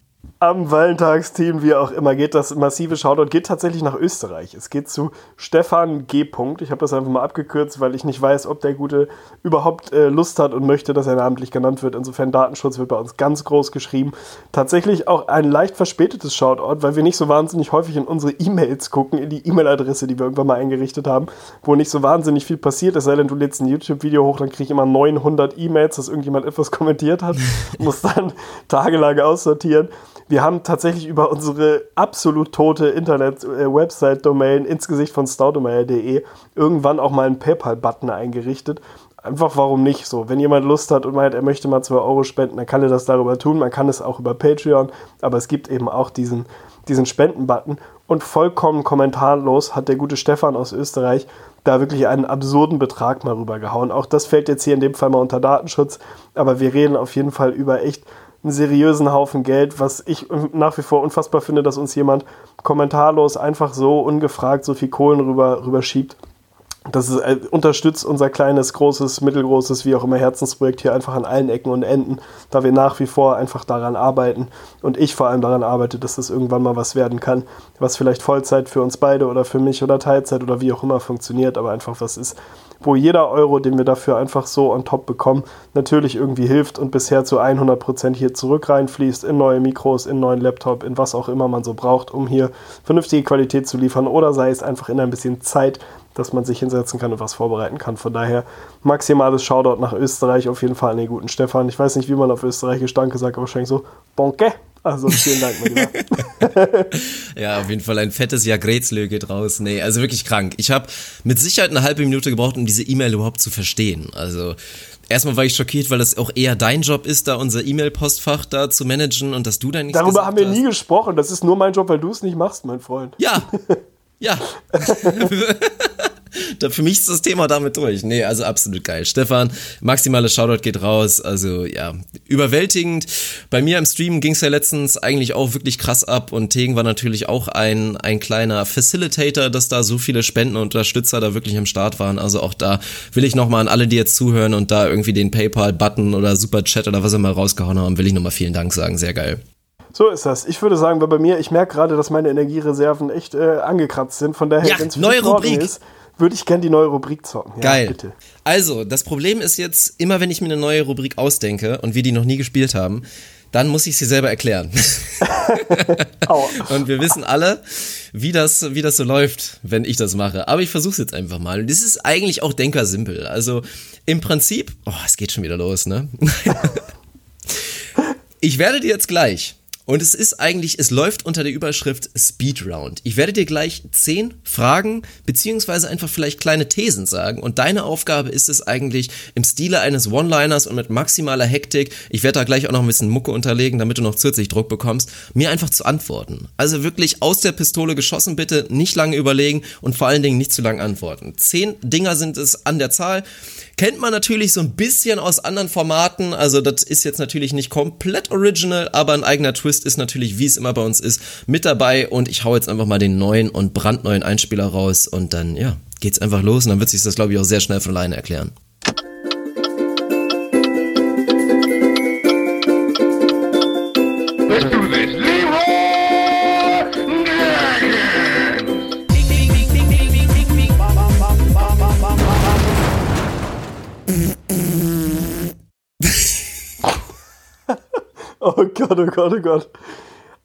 am Valentinsteam, wie auch immer, geht das massive Shoutout, geht tatsächlich nach Österreich. Es geht zu Stefan G. Ich habe das einfach mal abgekürzt, weil ich nicht weiß, ob der Gute überhaupt äh, Lust hat und möchte, dass er namentlich genannt wird. Insofern Datenschutz wird bei uns ganz groß geschrieben. Tatsächlich auch ein leicht verspätetes Shoutout, weil wir nicht so wahnsinnig häufig in unsere E-Mails gucken, in die E-Mail-Adresse, die wir irgendwann mal eingerichtet haben, wo nicht so wahnsinnig viel passiert. Es sei denn, du lädst ein YouTube-Video hoch, dann kriege ich immer 900 E-Mails, dass irgendjemand etwas kommentiert hat. [laughs] Muss dann tagelang aussortieren. Wir haben tatsächlich über unsere absolut tote Internet-Website-Domain ins Gesicht von staudemeyer.de irgendwann auch mal einen PayPal-Button eingerichtet. Einfach warum nicht so. Wenn jemand Lust hat und meint, er möchte mal 2 Euro spenden, dann kann er das darüber tun. Man kann es auch über Patreon, aber es gibt eben auch diesen, diesen Spenden-Button. Und vollkommen kommentarlos hat der gute Stefan aus Österreich da wirklich einen absurden Betrag mal rübergehauen. Auch das fällt jetzt hier in dem Fall mal unter Datenschutz, aber wir reden auf jeden Fall über echt einen seriösen Haufen Geld, was ich nach wie vor unfassbar finde, dass uns jemand kommentarlos einfach so ungefragt so viel Kohlen rüber, schiebt. Das ist, äh, unterstützt unser kleines, großes, mittelgroßes, wie auch immer Herzensprojekt hier einfach an allen Ecken und Enden, da wir nach wie vor einfach daran arbeiten und ich vor allem daran arbeite, dass das irgendwann mal was werden kann, was vielleicht Vollzeit für uns beide oder für mich oder Teilzeit oder wie auch immer funktioniert, aber einfach was ist, wo jeder Euro, den wir dafür einfach so on top bekommen, natürlich irgendwie hilft und bisher zu 100% hier zurück reinfließt in neue Mikros, in neuen Laptop, in was auch immer man so braucht, um hier vernünftige Qualität zu liefern oder sei es einfach in ein bisschen Zeit, dass man sich hinsetzen kann und was vorbereiten kann. Von daher maximales Shoutout nach Österreich, auf jeden Fall an den guten Stefan. Ich weiß nicht, wie man auf Österreichisch Danke sagt, aber wahrscheinlich so Bonke. Also vielen Dank, mein Lieber. [laughs] ja, auf jeden Fall ein fettes Ja Grätzlö geht raus. Nee, also wirklich krank. Ich habe mit Sicherheit eine halbe Minute gebraucht, um diese E-Mail überhaupt zu verstehen. Also erstmal war ich schockiert, weil das auch eher dein Job ist, da unser E-Mail-Postfach da zu managen und dass du da nichts Darüber haben wir hast. nie gesprochen. Das ist nur mein Job, weil du es nicht machst, mein Freund. Ja. [laughs] Ja. [laughs] für mich ist das Thema damit durch. Nee, also absolut geil. Stefan, maximale Shoutout geht raus. Also ja, überwältigend. Bei mir im Stream ging es ja letztens eigentlich auch wirklich krass ab und Tegen war natürlich auch ein, ein kleiner Facilitator, dass da so viele Spenden und Unterstützer da wirklich am Start waren. Also auch da will ich nochmal an alle, die jetzt zuhören und da irgendwie den PayPal-Button oder Superchat oder was immer rausgehauen haben, will ich nochmal vielen Dank sagen. Sehr geil. So ist das. Ich würde sagen, weil bei mir, ich merke gerade, dass meine Energiereserven echt äh, angekratzt sind. Von daher, ja, wenn es neue Rubrik ist, würde ich gerne die neue Rubrik zocken. Ja, Geil. Bitte. Also, das Problem ist jetzt, immer wenn ich mir eine neue Rubrik ausdenke und wir die noch nie gespielt haben, dann muss ich sie selber erklären. [laughs] und wir wissen alle, wie das, wie das so läuft, wenn ich das mache. Aber ich versuche es jetzt einfach mal. Und das ist eigentlich auch denkersimpel. Also im Prinzip, oh, es geht schon wieder los, ne? [laughs] ich werde dir jetzt gleich und es ist eigentlich, es läuft unter der Überschrift Speed Round. Ich werde dir gleich zehn Fragen beziehungsweise einfach vielleicht kleine Thesen sagen. Und deine Aufgabe ist es eigentlich im Stile eines One-Liners und mit maximaler Hektik, ich werde da gleich auch noch ein bisschen Mucke unterlegen, damit du noch zusätzlich Druck bekommst, mir einfach zu antworten. Also wirklich aus der Pistole geschossen, bitte nicht lange überlegen und vor allen Dingen nicht zu lang antworten. Zehn Dinger sind es an der Zahl. Kennt man natürlich so ein bisschen aus anderen Formaten. Also das ist jetzt natürlich nicht komplett original, aber ein eigener Twist ist natürlich, wie es immer bei uns ist, mit dabei. Und ich hau jetzt einfach mal den neuen und brandneuen Einspieler raus und dann, ja, geht's einfach los und dann wird sich das, glaube ich, auch sehr schnell von alleine erklären. Oh Gott, oh Gott, oh Gott.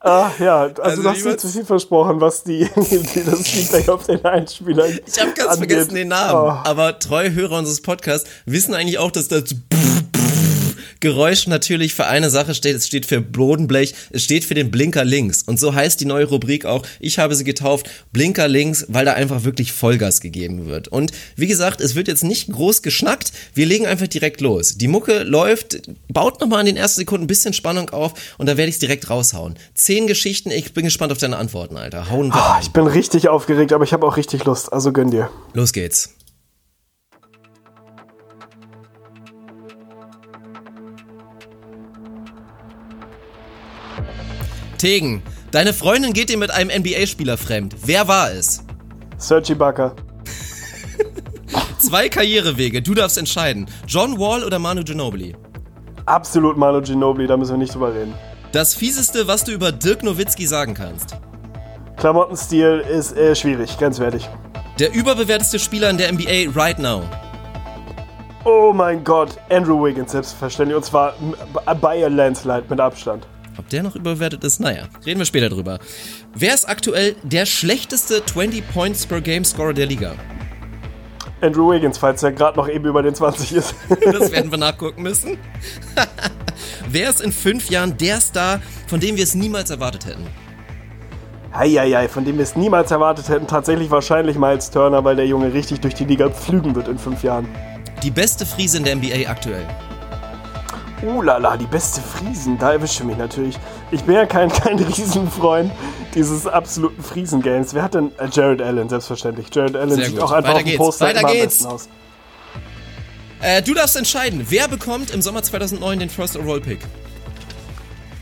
Ah, ja, also, also du hast mir zu viel versprochen, was die, [laughs] die das Feedback auf den Einspieler Ich habe ganz angeht. vergessen den Namen, oh. aber treue Hörer unseres Podcasts wissen eigentlich auch, dass das Geräusch natürlich für eine Sache steht. Es steht für Bodenblech, es steht für den Blinker links. Und so heißt die neue Rubrik auch. Ich habe sie getauft, Blinker links, weil da einfach wirklich Vollgas gegeben wird. Und wie gesagt, es wird jetzt nicht groß geschnackt. Wir legen einfach direkt los. Die Mucke läuft, baut nochmal in den ersten Sekunden ein bisschen Spannung auf und da werde ich es direkt raushauen. Zehn Geschichten, ich bin gespannt auf deine Antworten, Alter. Hauen wir oh, Ich bin richtig aufgeregt, aber ich habe auch richtig Lust. Also gönn dir. Los geht's. Tegen, deine Freundin geht dir mit einem NBA-Spieler fremd. Wer war es? Sergi Ibaka. Zwei Karrierewege, du darfst entscheiden. John Wall oder Manu Ginobili? Absolut Manu Ginobili, da müssen wir nicht drüber reden. Das fieseste, was du über Dirk Nowitzki sagen kannst? Klamottenstil ist äh, schwierig, grenzwertig. Der überbewerteste Spieler in der NBA right now? Oh mein Gott, Andrew Wiggins, selbstverständlich. Und zwar bei a Landslide mit Abstand. Ob der noch überbewertet ist, naja, reden wir später drüber. Wer ist aktuell der schlechteste 20 Points per Game Scorer der Liga? Andrew Wiggins, falls er gerade noch eben über den 20 ist. [laughs] das werden wir nachgucken müssen. [laughs] Wer ist in fünf Jahren der Star, von dem wir es niemals erwartet hätten? Heieiei, von dem wir es niemals erwartet hätten. Tatsächlich wahrscheinlich Miles Turner, weil der Junge richtig durch die Liga pflügen wird in fünf Jahren. Die beste Friese in der NBA aktuell. Uh lala, die beste Friesen, da erwische mich natürlich. Ich bin ja kein, [laughs] kein Riesenfreund dieses absoluten Friesen-Games. Wer hat denn äh, Jared Allen, selbstverständlich. Jared Allen Sehr sieht gut. auch einfach Weiter auf dem Poster Weiter geht's. aus. Äh, du darfst entscheiden, wer bekommt im Sommer 2009 den First Overall Pick?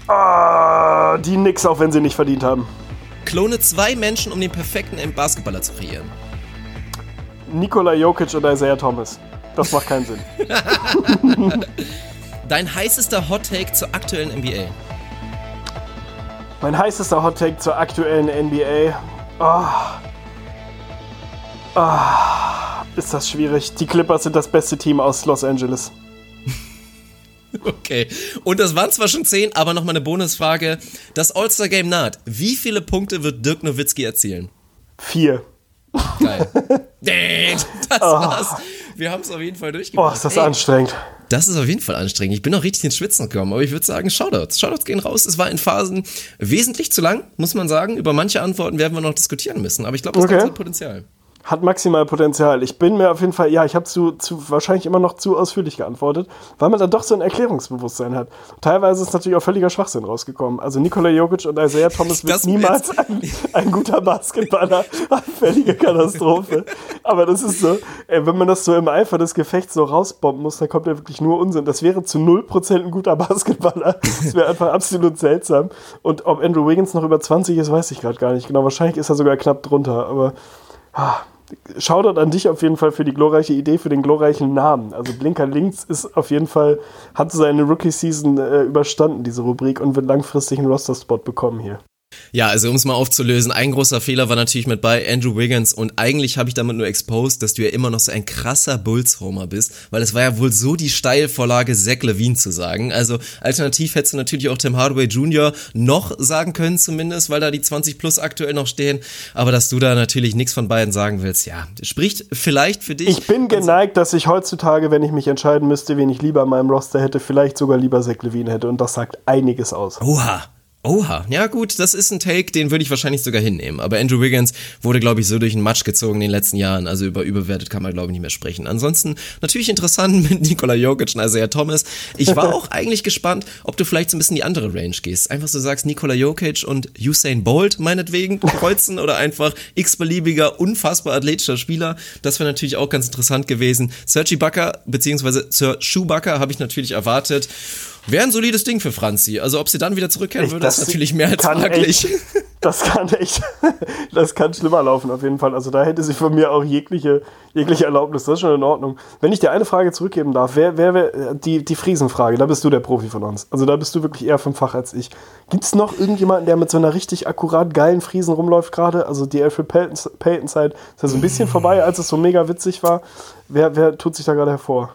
Ah, die nix, auch wenn sie nicht verdient haben. Klone zwei Menschen, um den perfekten Basketballer zu kreieren. Nikola Jokic oder Isaiah Thomas. Das macht keinen Sinn. [laughs] Dein heißester Hot Take zur aktuellen NBA? Mein heißester Hot Take zur aktuellen NBA. Oh. Oh. ist das schwierig. Die Clippers sind das beste Team aus Los Angeles. [laughs] Okay. Und das waren zwar schon zehn, aber nochmal eine Bonusfrage. Das All-Star-Game naht. Wie viele Punkte wird Dirk Nowitzki erzielen? Vier. Geil. [laughs] das war's. Wir haben es auf jeden Fall durchgebracht. Oh, ist das Ey, anstrengend. Das ist auf jeden Fall anstrengend. Ich bin auch richtig ins Schwitzen gekommen, aber ich würde sagen, Shoutouts. Shoutouts gehen raus. Es war in Phasen wesentlich zu lang, muss man sagen. Über manche Antworten werden wir noch diskutieren müssen, aber ich glaube, das Okay. Hat Potenzial. Hat maximal Potenzial. Ich bin mir auf jeden Fall, ja, ich habe zu, zu wahrscheinlich immer noch zu ausführlich geantwortet, weil man dann doch so ein Erklärungsbewusstsein hat. Teilweise ist natürlich auch völliger Schwachsinn rausgekommen. Also Nikola Jokic und Isaiah Thomas wird niemals ein, ein guter Basketballer. [laughs] Völlige Katastrophe. Aber das ist so, ey, wenn man das so im Eifer des Gefechts so rausbomben muss, dann kommt ja wirklich nur Unsinn. Das wäre zu 0% ein guter Basketballer. Das wäre einfach absolut seltsam. Und ob Andrew Wiggins noch über 20 ist, weiß ich gerade gar nicht genau. Wahrscheinlich ist er sogar knapp drunter, aber ah, Shoutout an dich auf jeden Fall für die glorreiche Idee, für den glorreichen Namen. Also Blinker Links ist auf jeden Fall, hat seine Rookie-Season äh, überstanden, diese Rubrik, und wird langfristig einen Roster-Spot bekommen hier. Ja, also um es mal aufzulösen, ein großer Fehler war natürlich mit bei Andrew Wiggins und eigentlich habe ich damit nur exposed, dass du ja immer noch so ein krasser Bulls-Homer bist, weil es war ja wohl so die Steilvorlage, Zach Levine zu sagen. Also alternativ hättest du natürlich auch Tim Hardaway Jr. noch sagen können zumindest, weil da die 20 plus aktuell noch stehen, aber dass du da natürlich nichts von beiden sagen willst, ja, spricht vielleicht für dich. Ich bin geneigt, dass ich heutzutage, wenn ich mich entscheiden müsste, wen ich lieber in meinem Roster hätte, vielleicht sogar lieber Zach Levine hätte. Und das sagt einiges aus. Oha. Oha, ja gut, das ist ein Take, den würde ich wahrscheinlich sogar hinnehmen. Aber Andrew Wiggins wurde, glaube ich, so durch den Matsch gezogen in den letzten Jahren. Also über überwertet kann man, glaube ich, nicht mehr sprechen. Ansonsten natürlich interessant [laughs] mit Nikola Jokic und Isaiah Thomas. Ich war auch eigentlich gespannt, ob du vielleicht so ein bisschen die andere Range gehst. Einfach so sagst, Nikola Jokic und Usain Bolt meinetwegen kreuzen oder einfach x-beliebiger, unfassbar athletischer Spieler. Das wäre natürlich auch ganz interessant gewesen. Serge Ibaka, beziehungsweise Sir Schubacker habe ich natürlich erwartet. Wäre ein solides Ding für Franzi. Also ob sie dann wieder zurückkehren würde, ist natürlich mehr als. Echt, [laughs] das kann echt, [laughs] das kann schlimmer laufen auf jeden Fall. Also da hätte sie von mir auch jegliche, jegliche Erlaubnis. Das ist schon in Ordnung. Wenn ich dir eine Frage zurückgeben darf, wer, wer, wer die, die Friesenfrage, da bist du der Profi von uns. Also da bist du wirklich eher vom Fach als ich. Gibt es noch irgendjemanden, der mit so einer richtig akkurat geilen Friesen rumläuft gerade? Also die Alfred Payton- Payton-Zeit ist ja so ein bisschen vorbei, als es so mega witzig war. Wer, wer tut sich da gerade hervor?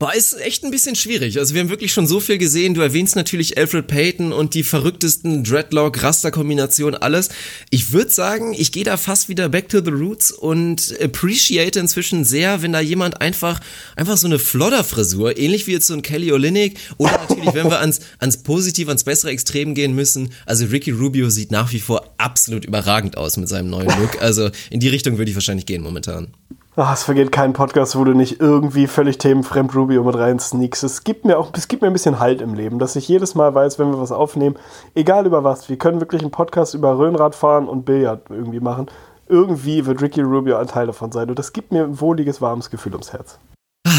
Boah, ist echt ein bisschen schwierig. Also wir haben wirklich schon so viel gesehen. Du erwähnst natürlich Alfred Payton und die verrücktesten Dreadlock-Raster-Kombinationen, alles. Ich würde sagen, ich gehe da fast wieder back to the roots und appreciate inzwischen sehr, wenn da jemand einfach, einfach so eine Flodder-Frisur, ähnlich wie jetzt so ein Kelly Olynyk oder natürlich, wenn wir ans, ans positive, ans bessere Extrem gehen müssen. Also Ricky Rubio sieht nach wie vor absolut überragend aus mit seinem neuen Look. Also in die Richtung würde ich wahrscheinlich gehen momentan. Ach, es vergeht kein Podcast, wo du nicht irgendwie völlig themenfremd Rubio mit rein sneakst. Es gibt mir auch, es gibt mir ein bisschen Halt im Leben, dass ich jedes Mal weiß, wenn wir was aufnehmen, egal über was, wir können wirklich einen Podcast über Röhnradfahren und Billard irgendwie machen. Irgendwie wird Ricky Rubio ein Teil davon sein. Und das gibt mir ein wohliges, warmes Gefühl ums Herz.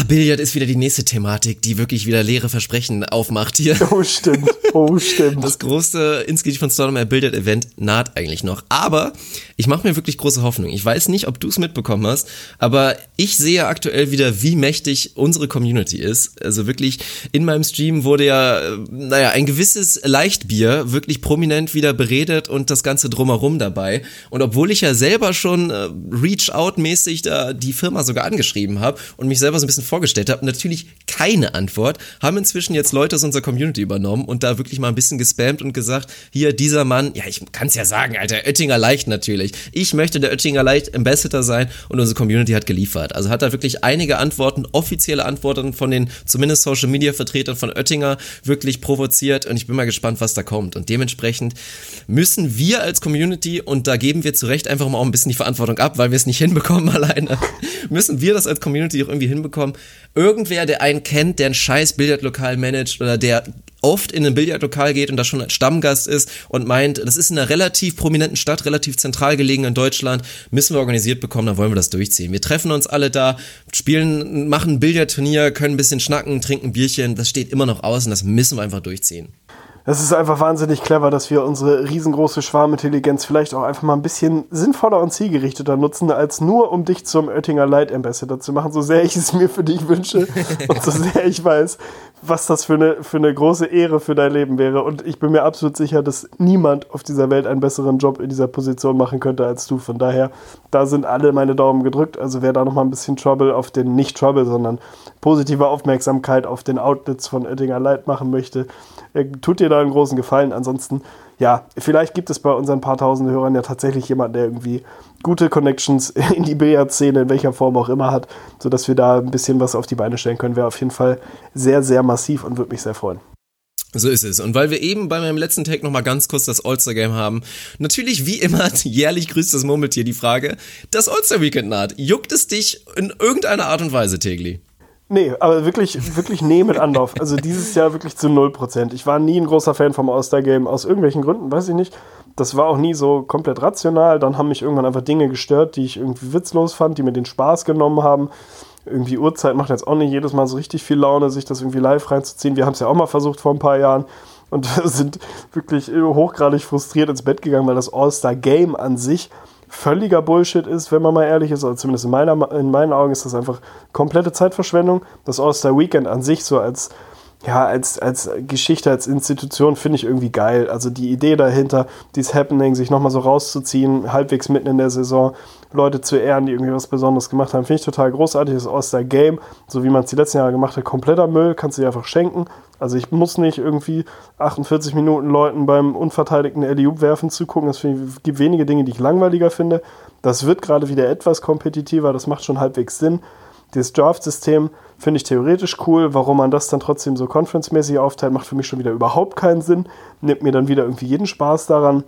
Billard ist wieder die nächste Thematik, die wirklich wieder leere Versprechen aufmacht hier. [laughs] Oh, stimmt. Oh, stimmt. Das große Insgate von Storm Bildet Event naht eigentlich noch. Aber ich mache mir wirklich große Hoffnung. Ich weiß nicht, ob du es mitbekommen hast, aber ich sehe aktuell wieder, wie mächtig unsere Community ist. Also wirklich, in meinem Stream wurde ja, äh, naja, ein gewisses Leichtbier wirklich prominent wieder beredet und das Ganze drumherum dabei. Und obwohl ich ja selber schon äh, Reach-Out-mäßig da die Firma sogar angeschrieben habe und mich selber so ein bisschen vorgestellt habe, natürlich keine Antwort, haben inzwischen jetzt Leute aus unserer Community übernommen und da wirklich mal ein bisschen gespammt und gesagt, hier dieser Mann, ja, ich kann es ja sagen, Alter, Oettinger Leicht natürlich. Ich möchte der Oettinger Leicht Ambassador sein und unsere Community hat geliefert. Also hat da wirklich einige Antworten, offizielle Antworten von den zumindest Social Media Vertretern von Oettinger wirklich provoziert und ich bin mal gespannt, was da kommt. Und dementsprechend müssen wir als Community, und da geben wir zu Recht einfach mal auch ein bisschen die Verantwortung ab, weil wir es nicht hinbekommen [laughs] alleine, müssen wir das als Community auch irgendwie hinbekommen. Irgendwer, der einen kennt, der ein scheiß Billardlokal managt oder der oft in ein Billardlokal geht und da schon als Stammgast ist und meint, das ist in einer relativ prominenten Stadt, relativ zentral gelegen in Deutschland, müssen wir organisiert bekommen, dann wollen wir das durchziehen. Wir treffen uns alle da, spielen, machen ein Billardturnier, können ein bisschen schnacken, trinken ein Bierchen, das steht immer noch aus und das müssen wir einfach durchziehen. Es ist einfach wahnsinnig clever, dass wir unsere riesengroße Schwarmintelligenz vielleicht auch einfach mal ein bisschen sinnvoller und zielgerichteter nutzen, als nur um dich zum Oettinger Light Ambassador zu machen, so sehr ich es mir für dich wünsche [laughs] und so sehr ich weiß, was das für eine, für eine große Ehre für dein Leben wäre. Und ich bin mir absolut sicher, dass niemand auf dieser Welt einen besseren Job in dieser Position machen könnte als du. Von daher, da sind alle meine Daumen gedrückt. Also wer da nochmal ein bisschen Trouble auf den, nicht Trouble, sondern positive Aufmerksamkeit auf den Outlets von Oettinger Light machen möchte, tut dir da einen großen Gefallen. Ansonsten, ja, vielleicht gibt es bei unseren paar tausend Hörern ja tatsächlich jemanden, der irgendwie gute Connections [laughs] in die Billardszene, in welcher Form auch immer hat, sodass wir da ein bisschen was auf die Beine stellen können. Wäre auf jeden Fall sehr, sehr massiv und würde mich sehr freuen. So ist es. Und weil wir eben bei meinem letzten Take nochmal ganz kurz das All-Star-Game haben, natürlich wie immer, [laughs] jährlich grüßt das Murmeltier die Frage, das All-Star-Weekend naht. Juckt es dich in irgendeiner Art und Weise, Tegli? Nee, aber wirklich, wirklich nee mit Anlauf. Also dieses Jahr wirklich zu 0%. Ich war nie ein großer Fan vom All-Star-Game, aus irgendwelchen Gründen, weiß ich nicht. Das war auch nie so komplett rational. Dann haben mich irgendwann einfach Dinge gestört, die ich irgendwie witzlos fand, die mir den Spaß genommen haben. Irgendwie Uhrzeit macht jetzt auch nicht jedes Mal so richtig viel Laune, sich das irgendwie live reinzuziehen. Wir haben es ja auch mal versucht vor ein paar Jahren und [laughs] sind wirklich hochgradig frustriert ins Bett gegangen, weil das All-Star-Game an sich völliger Bullshit ist, wenn man mal ehrlich ist. Also zumindest in, meiner, in meinen Augen ist das einfach komplette Zeitverschwendung. Das All-Star Weekend an sich so als ja, als, als Geschichte, als Institution finde ich irgendwie geil. Also die Idee dahinter, dieses Happening, sich nochmal so rauszuziehen, halbwegs mitten in der Saison, Leute zu ehren, die irgendwie was Besonderes gemacht haben, finde ich total großartig. Das All-Star-Game, so wie man es die letzten Jahre gemacht hat, kompletter Müll, kannst du dir einfach schenken. Also ich muss nicht irgendwie 48 Minuten Leuten beim unverteidigten LEU werfen zugucken. Es gibt wenige Dinge, die ich langweiliger finde. Das wird gerade wieder etwas kompetitiver, das macht schon halbwegs Sinn. Dieses Draft-System finde ich theoretisch cool. Warum man das dann trotzdem so conference-mäßig aufteilt, macht für mich schon wieder überhaupt keinen Sinn. Nimmt mir dann wieder irgendwie jeden Spaß daran.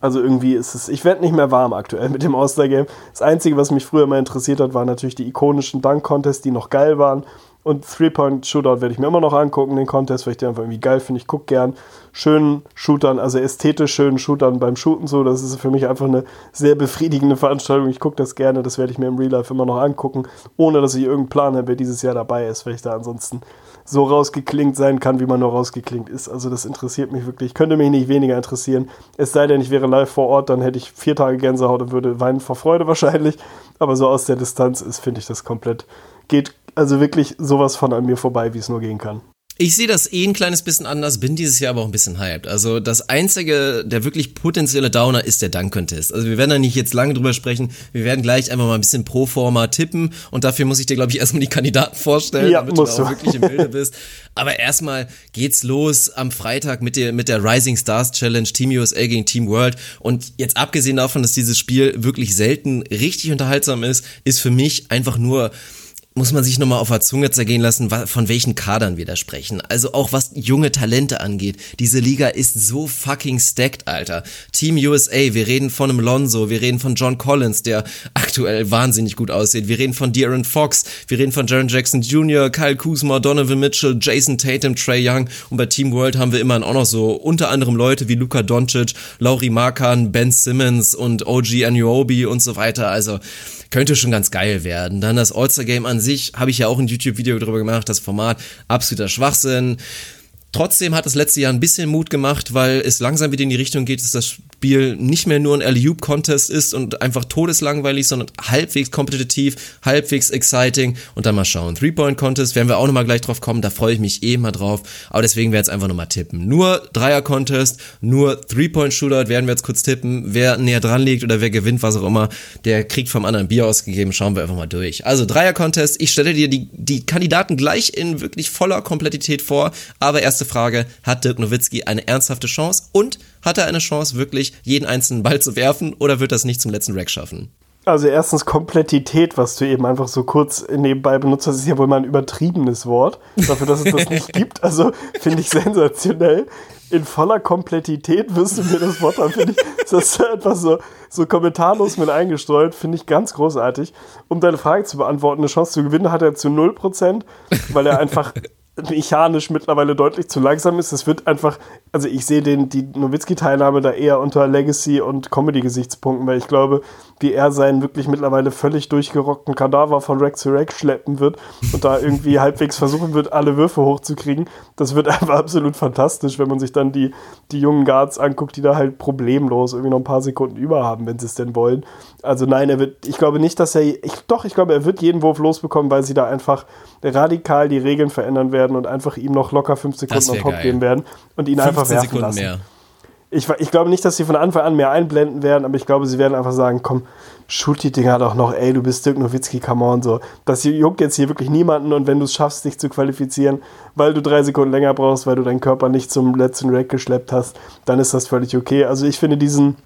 Also irgendwie ist es, ich werde nicht mehr warm aktuell mit dem All-Star-Game. Das Einzige, was mich früher mal interessiert hat, waren natürlich die ikonischen Dunk-Contests, die noch geil waren. Und Three-Point-Shootout werde ich mir immer noch angucken, den Contest, weil ich den einfach irgendwie geil finde. Ich gucke gern schönen Shootern, also ästhetisch schönen Shootern beim Shooten so. Das ist für mich einfach eine sehr befriedigende Veranstaltung. Ich gucke das gerne, das werde ich mir im Real Life immer noch angucken, ohne dass ich irgendeinen Plan habe, wer dieses Jahr dabei ist, weil ich da ansonsten so rausgeklingt sein kann, wie man nur rausgeklingt ist. Also das interessiert mich wirklich. Könnte mich nicht weniger interessieren. Es sei denn, ich wäre live vor Ort, dann hätte ich vier Tage Gänsehaut und würde weinen vor Freude wahrscheinlich. Aber so aus der Distanz ist, finde ich das komplett, geht also wirklich sowas von an mir vorbei, wie es nur gehen kann. Ich sehe das eh ein kleines bisschen anders, bin dieses Jahr aber auch ein bisschen hyped. Also das einzige, der wirklich potenzielle Downer ist der Dunk-Contest. Also wir werden da nicht jetzt lange drüber sprechen. Wir werden gleich einfach mal ein bisschen pro forma tippen und dafür muss ich dir, glaube ich, [laughs] erstmal die Kandidaten vorstellen, ja, damit du auch wirklich im [laughs] Bilde bist. Aber erstmal geht's los am Freitag mit der, mit der Rising Stars Challenge, Team USA gegen Team World. Und jetzt abgesehen davon, dass dieses Spiel wirklich selten richtig unterhaltsam ist, ist für mich einfach nur muss man sich nochmal auf der Zunge zergehen lassen, von welchen Kadern wir da sprechen. Also auch was junge Talente angeht. Diese Liga ist so fucking stacked, Alter. Team USA, wir reden von einem Lonzo, wir reden von John Collins, der aktuell wahnsinnig gut aussieht. Wir reden von De'Aaron Fox, wir reden von Jaron Jackson Jr., Kyle Kuzma, Donovan Mitchell, Jason Tatum, Trey Young. Und bei Team World haben wir immerhin auch noch so unter anderem Leute wie Luka Doncic, Lauri Markan, Ben Simmons und OG Anuobi und so weiter. Also könnte schon ganz geil werden. Dann das All-Star-Game an sich, habe ich ja auch ein YouTube-Video darüber gemacht, das Format, absoluter Schwachsinn. Trotzdem hat das letzte Jahr ein bisschen Mut gemacht, weil es langsam wieder in die Richtung geht, dass das Spiel nicht mehr nur ein Alley-Oop-Contest ist und einfach todeslangweilig, sondern halbwegs kompetitiv, halbwegs exciting und dann mal schauen. Three-Point-Contest werden wir auch nochmal gleich drauf kommen, da freue ich mich eh mal drauf, aber deswegen werde ich jetzt einfach nochmal tippen. Nur Dreier-Contest, nur Three-Point-Shootout werden wir jetzt kurz tippen. Wer näher dran liegt oder wer gewinnt, was auch immer, der kriegt vom anderen Bier ausgegeben, schauen wir einfach mal durch. Also Dreier-Contest, ich stelle dir die, die Kandidaten gleich in wirklich voller Komplettität vor, aber erste Frage, hat Dirk Nowitzki eine ernsthafte Chance und hat er eine Chance, wirklich jeden einzelnen Ball zu werfen oder wird das nicht zum letzten Rack schaffen? Also erstens Komplettität, was du eben einfach so kurz nebenbei benutzt hast, ist ja wohl mal ein übertriebenes Wort. Dafür, dass es das nicht [laughs] gibt. Also finde ich sensationell. In voller Komplettität wirst du mir das Wort haben, finde ich. Das ist einfach so, so kommentarlos mit eingestreut, finde ich ganz großartig. Um deine Frage zu beantworten, eine Chance zu gewinnen hat er zu 0%, weil er einfach mechanisch mittlerweile deutlich zu langsam ist. Es wird einfach, also ich sehe den, die Nowitzki-Teilnahme da eher unter Legacy- und Comedy-Gesichtspunkten, weil ich glaube, wie er seinen wirklich mittlerweile völlig durchgerockten Kadaver von Rack zu Rack schleppen wird und da irgendwie [laughs] halbwegs versuchen wird, alle Würfe hochzukriegen. Das wird [laughs] einfach absolut fantastisch, wenn man sich dann die, die jungen Guards anguckt, die da halt problemlos irgendwie noch ein paar Sekunden über haben, wenn sie es denn wollen. Also nein, er wird, ich glaube nicht, dass er, ich, doch, ich glaube, er wird jeden Wurf losbekommen, weil sie da einfach radikal die Regeln verändern werden werden und einfach ihm noch locker 5 Das Sekunden on top geil. geben werden und ihn einfach 15 werfen Sekunden lassen. mehr. Ich, ich glaube nicht, dass sie von Anfang an mehr einblenden werden, aber ich glaube, sie werden einfach sagen, komm, shoot die Dinger doch noch, ey, du bist Dirk Nowitzki, come on, so. Das juckt jetzt hier wirklich niemanden und wenn du es schaffst, dich zu qualifizieren, weil du drei Sekunden länger brauchst, weil du deinen Körper nicht zum letzten Rack geschleppt hast, dann ist das völlig okay. Also ich finde diesen,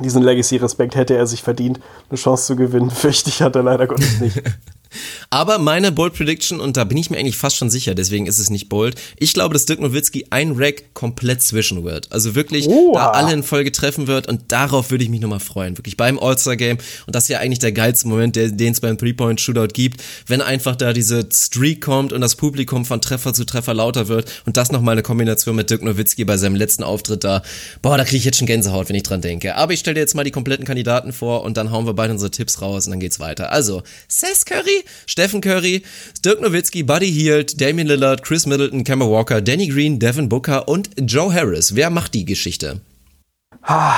diesen Legacy-Respekt hätte er sich verdient. Eine Chance zu gewinnen, [laughs] fürchte ich, hat er leider Gottes nicht. [laughs] Aber meine Bold Prediction, und da bin ich mir eigentlich fast schon sicher, deswegen ist es nicht bold, ich glaube, dass Dirk Nowitzki ein Rack komplett zwischen wird. Also wirklich Oha. da alle in Folge treffen wird und darauf würde ich mich nochmal freuen. Wirklich beim All-Star-Game. Und das ist ja eigentlich der geilste Moment, den es beim Three-Point-Shootout gibt, wenn einfach da diese Streak kommt und das Publikum von Treffer zu Treffer lauter wird und das nochmal eine Kombination mit Dirk Nowitzki bei seinem letzten Auftritt da. Boah, da kriege ich jetzt schon Gänsehaut, wenn ich dran denke. Aber ich stelle dir jetzt mal die kompletten Kandidaten vor und dann hauen wir beide unsere Tipps raus und dann geht's weiter. Also, Seth Curry, Stephen Curry, Dirk Nowitzki, Buddy Hield, Damian Lillard, Chris Middleton, Kemba Walker, Danny Green, Devin Booker und Joe Harris. Wer macht die Geschichte?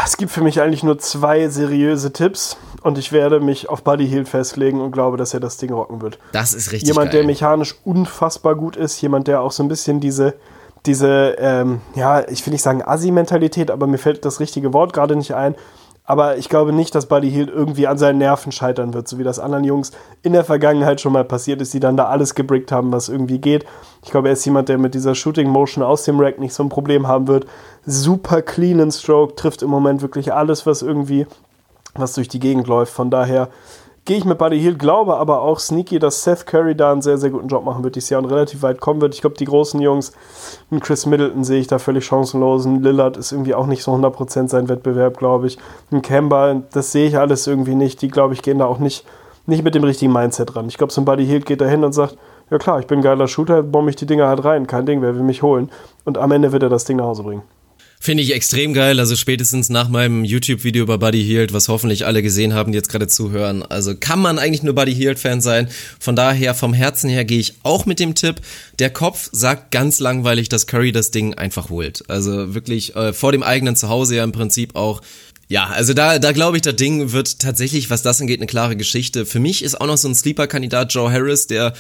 Es gibt für mich eigentlich nur zwei seriöse Tipps und ich werde mich auf Buddy Hield festlegen und glaube, dass er das Ding rocken wird. Das ist richtig jemand, geil. der mechanisch unfassbar gut ist, jemand, der auch so ein bisschen diese, diese, ähm, ja, ich will nicht sagen Assi-Mentalität, aber mir fällt das richtige Wort gerade nicht ein. Aber ich glaube nicht, dass Buddy Hield irgendwie an seinen Nerven scheitern wird, so wie das anderen Jungs in der Vergangenheit schon mal passiert ist, die dann da alles gebrickt haben, was irgendwie geht. Ich glaube, er ist jemand, der mit dieser Shooting Motion aus dem Rack nicht so ein Problem haben wird. Super cleanen Stroke, trifft im Moment wirklich alles, was irgendwie, was durch die Gegend läuft. Von daher gehe ich mit Buddy Hield, glaube aber auch sneaky, dass Seth Curry da einen sehr, sehr guten Job machen wird dieses Jahr und relativ weit kommen wird. Ich glaube, die großen Jungs, einen Chris Middleton sehe ich da völlig chancenlos. Ein Lillard ist irgendwie auch nicht so 100% sein Wettbewerb, glaube ich. Ein Kemba, das sehe ich alles irgendwie nicht. Die, glaube ich, gehen da auch nicht, nicht mit dem richtigen Mindset ran. Ich glaube, so ein Buddy Hield geht da hin und sagt, ja klar, ich bin ein geiler Shooter, bombe ich die Dinger halt rein. Kein Ding, wer will mich holen? Und am Ende wird er das Ding nach Hause bringen. Finde ich extrem geil, also spätestens nach meinem YouTube-Video über Buddy Hield, was hoffentlich alle gesehen haben, die jetzt gerade zuhören. Also kann man eigentlich nur Buddy Hield-Fan sein. Von daher, vom Herzen her gehe ich auch mit dem Tipp. Der Kopf sagt ganz langweilig, dass Curry das Ding einfach holt. Also wirklich äh, vor dem eigenen Zuhause ja im Prinzip auch ja, also da, da glaube ich, das Ding wird tatsächlich, was das angeht, eine klare Geschichte. Für mich ist auch noch so ein Sleeper-Kandidat Joe Harris, der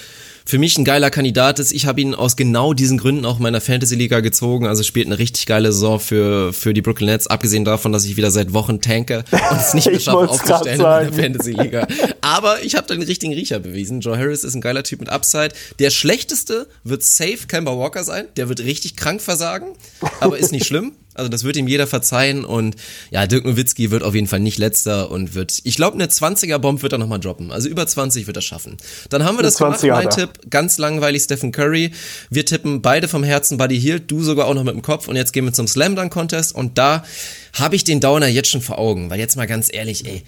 für mich ein geiler Kandidat ist. Ich habe ihn aus genau diesen Gründen auch in meiner Fantasy-Liga gezogen. Also spielt eine richtig geile Saison für, für die Brooklyn Nets, abgesehen davon, dass ich wieder seit Wochen tanke [laughs] und es nicht grad aufzustellen in meiner. Fantasy-Liga. Aber ich habe da den richtigen Riecher bewiesen. Joe Harris ist ein geiler Typ mit Upside. Der schlechteste wird safe Kemba Walker sein. Der wird richtig krank versagen, aber ist nicht schlimm. Also das wird ihm jeder verzeihen und ja, Dirk Nowitzki wird auf jeden Fall nicht letzter und wird, ich glaube, eine 20er-Bomb wird er nochmal droppen. Also über 20 wird er schaffen. Dann haben wir das gemacht, 20er mein. Tipp, ganz langweilig Stephen Curry. Wir tippen beide vom Herzen Buddy Hield, du sogar auch noch mit dem Kopf und jetzt gehen wir zum Slam Dunk Contest und da habe ich den Downer jetzt schon vor Augen, weil jetzt mal ganz ehrlich, ey,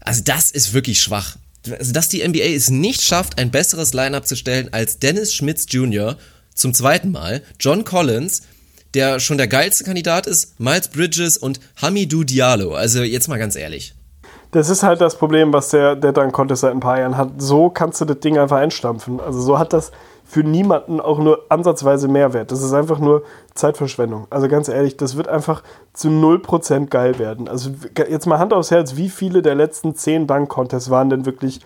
also das ist wirklich schwach. Also, dass die NBA es nicht schafft, ein besseres Lineup zu stellen als Dennis Schmitz Jr. zum zweiten Mal, John Collins, der schon der geilste Kandidat ist, Miles Bridges und Hamidou Diallo. Also jetzt mal ganz ehrlich. Das ist halt das Problem, was der, der Dunk Contest seit ein paar Jahren hat. So kannst du das Ding einfach einstampfen. Also so hat das für niemanden auch nur ansatzweise Mehrwert. Das ist einfach nur Zeitverschwendung. Also ganz ehrlich, das wird einfach zu 0% geil werden. Also jetzt mal Hand aufs Herz, wie viele der letzten 10 Dunk Contests waren denn wirklich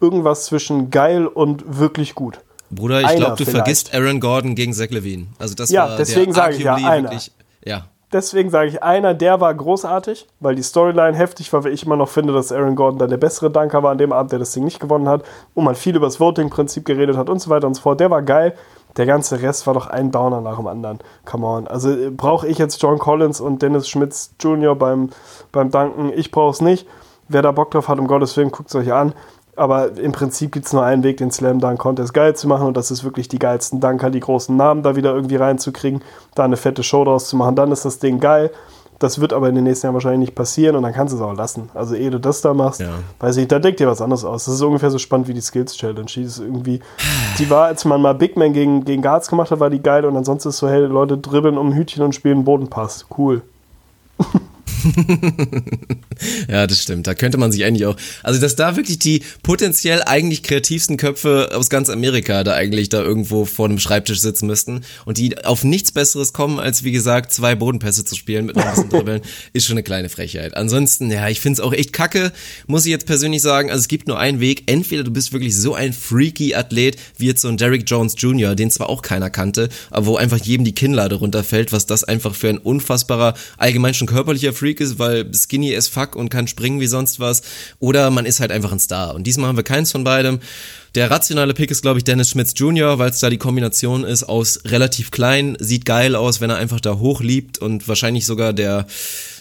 irgendwas zwischen geil und wirklich gut? Bruder, ich glaube, du vielleicht. vergisst Aaron Gordon gegen Zach Levine. Also das Ja, war deswegen der sage ich ja, einer. wirklich, ja. Deswegen sage ich, einer, der war großartig, weil die Storyline heftig war, weil ich immer noch finde, dass Aaron Gordon dann der bessere Dunker war an dem Abend, der das Ding nicht gewonnen hat, wo man viel über das Voting-Prinzip geredet hat und so weiter und so fort. Der war geil. Der ganze Rest war doch ein Downer nach dem anderen. Come on. Also äh, brauche ich jetzt John Collins und Dennis Schmitz Jr. beim, beim Danken? Ich brauche es nicht. Wer da Bock drauf hat, um Gottes Willen, guckt es euch an. Aber im Prinzip gibt es nur einen Weg, den Slam Dunk Contest geil zu machen und das ist wirklich die geilsten Dunker, die großen Namen da wieder irgendwie reinzukriegen, da eine fette Show draus zu machen, dann ist das Ding geil. Das wird aber in den nächsten Jahren wahrscheinlich nicht passieren und dann kannst du es auch lassen. Also ehe du das da machst, Ja. weiß ich, da denkt dir was anderes aus. Das ist ungefähr so spannend wie die Skills Challenge. Die ist irgendwie, die war, als man mal Big Man gegen, gegen Guards gemacht hat, war die geil und ansonsten ist so, hey, Leute dribbeln um ein Hütchen und spielen Bodenpass. Cool. [laughs] [laughs] ja, das stimmt. Da könnte man sich eigentlich auch, also dass da wirklich die potenziell eigentlich kreativsten Köpfe aus ganz Amerika da eigentlich da irgendwo vor einem Schreibtisch sitzen müssten und die auf nichts Besseres kommen, als wie gesagt zwei Bodenpässe zu spielen mit noch ein bisschen [laughs] Dribbeln, ist schon eine kleine Frechheit. Ansonsten, ja, ich finde es auch echt kacke, muss ich jetzt persönlich sagen. Also es gibt nur einen Weg. Entweder du bist wirklich so ein freaky Athlet wie jetzt so ein Derrick Jones Jr., den zwar auch keiner kannte, aber wo einfach jedem die Kinnlade runterfällt, was das einfach für ein unfassbarer, allgemein schon körperlicher Freak ist, weil skinny as fuck und kann springen wie sonst was. Oder man ist halt einfach ein Star. Und diesmal haben wir keins von beidem. Der rationale Pick ist, glaube ich, Dennis Schmitz Jr., weil es da die Kombination ist aus relativ klein, sieht geil aus, wenn er einfach da hoch liebt und wahrscheinlich sogar der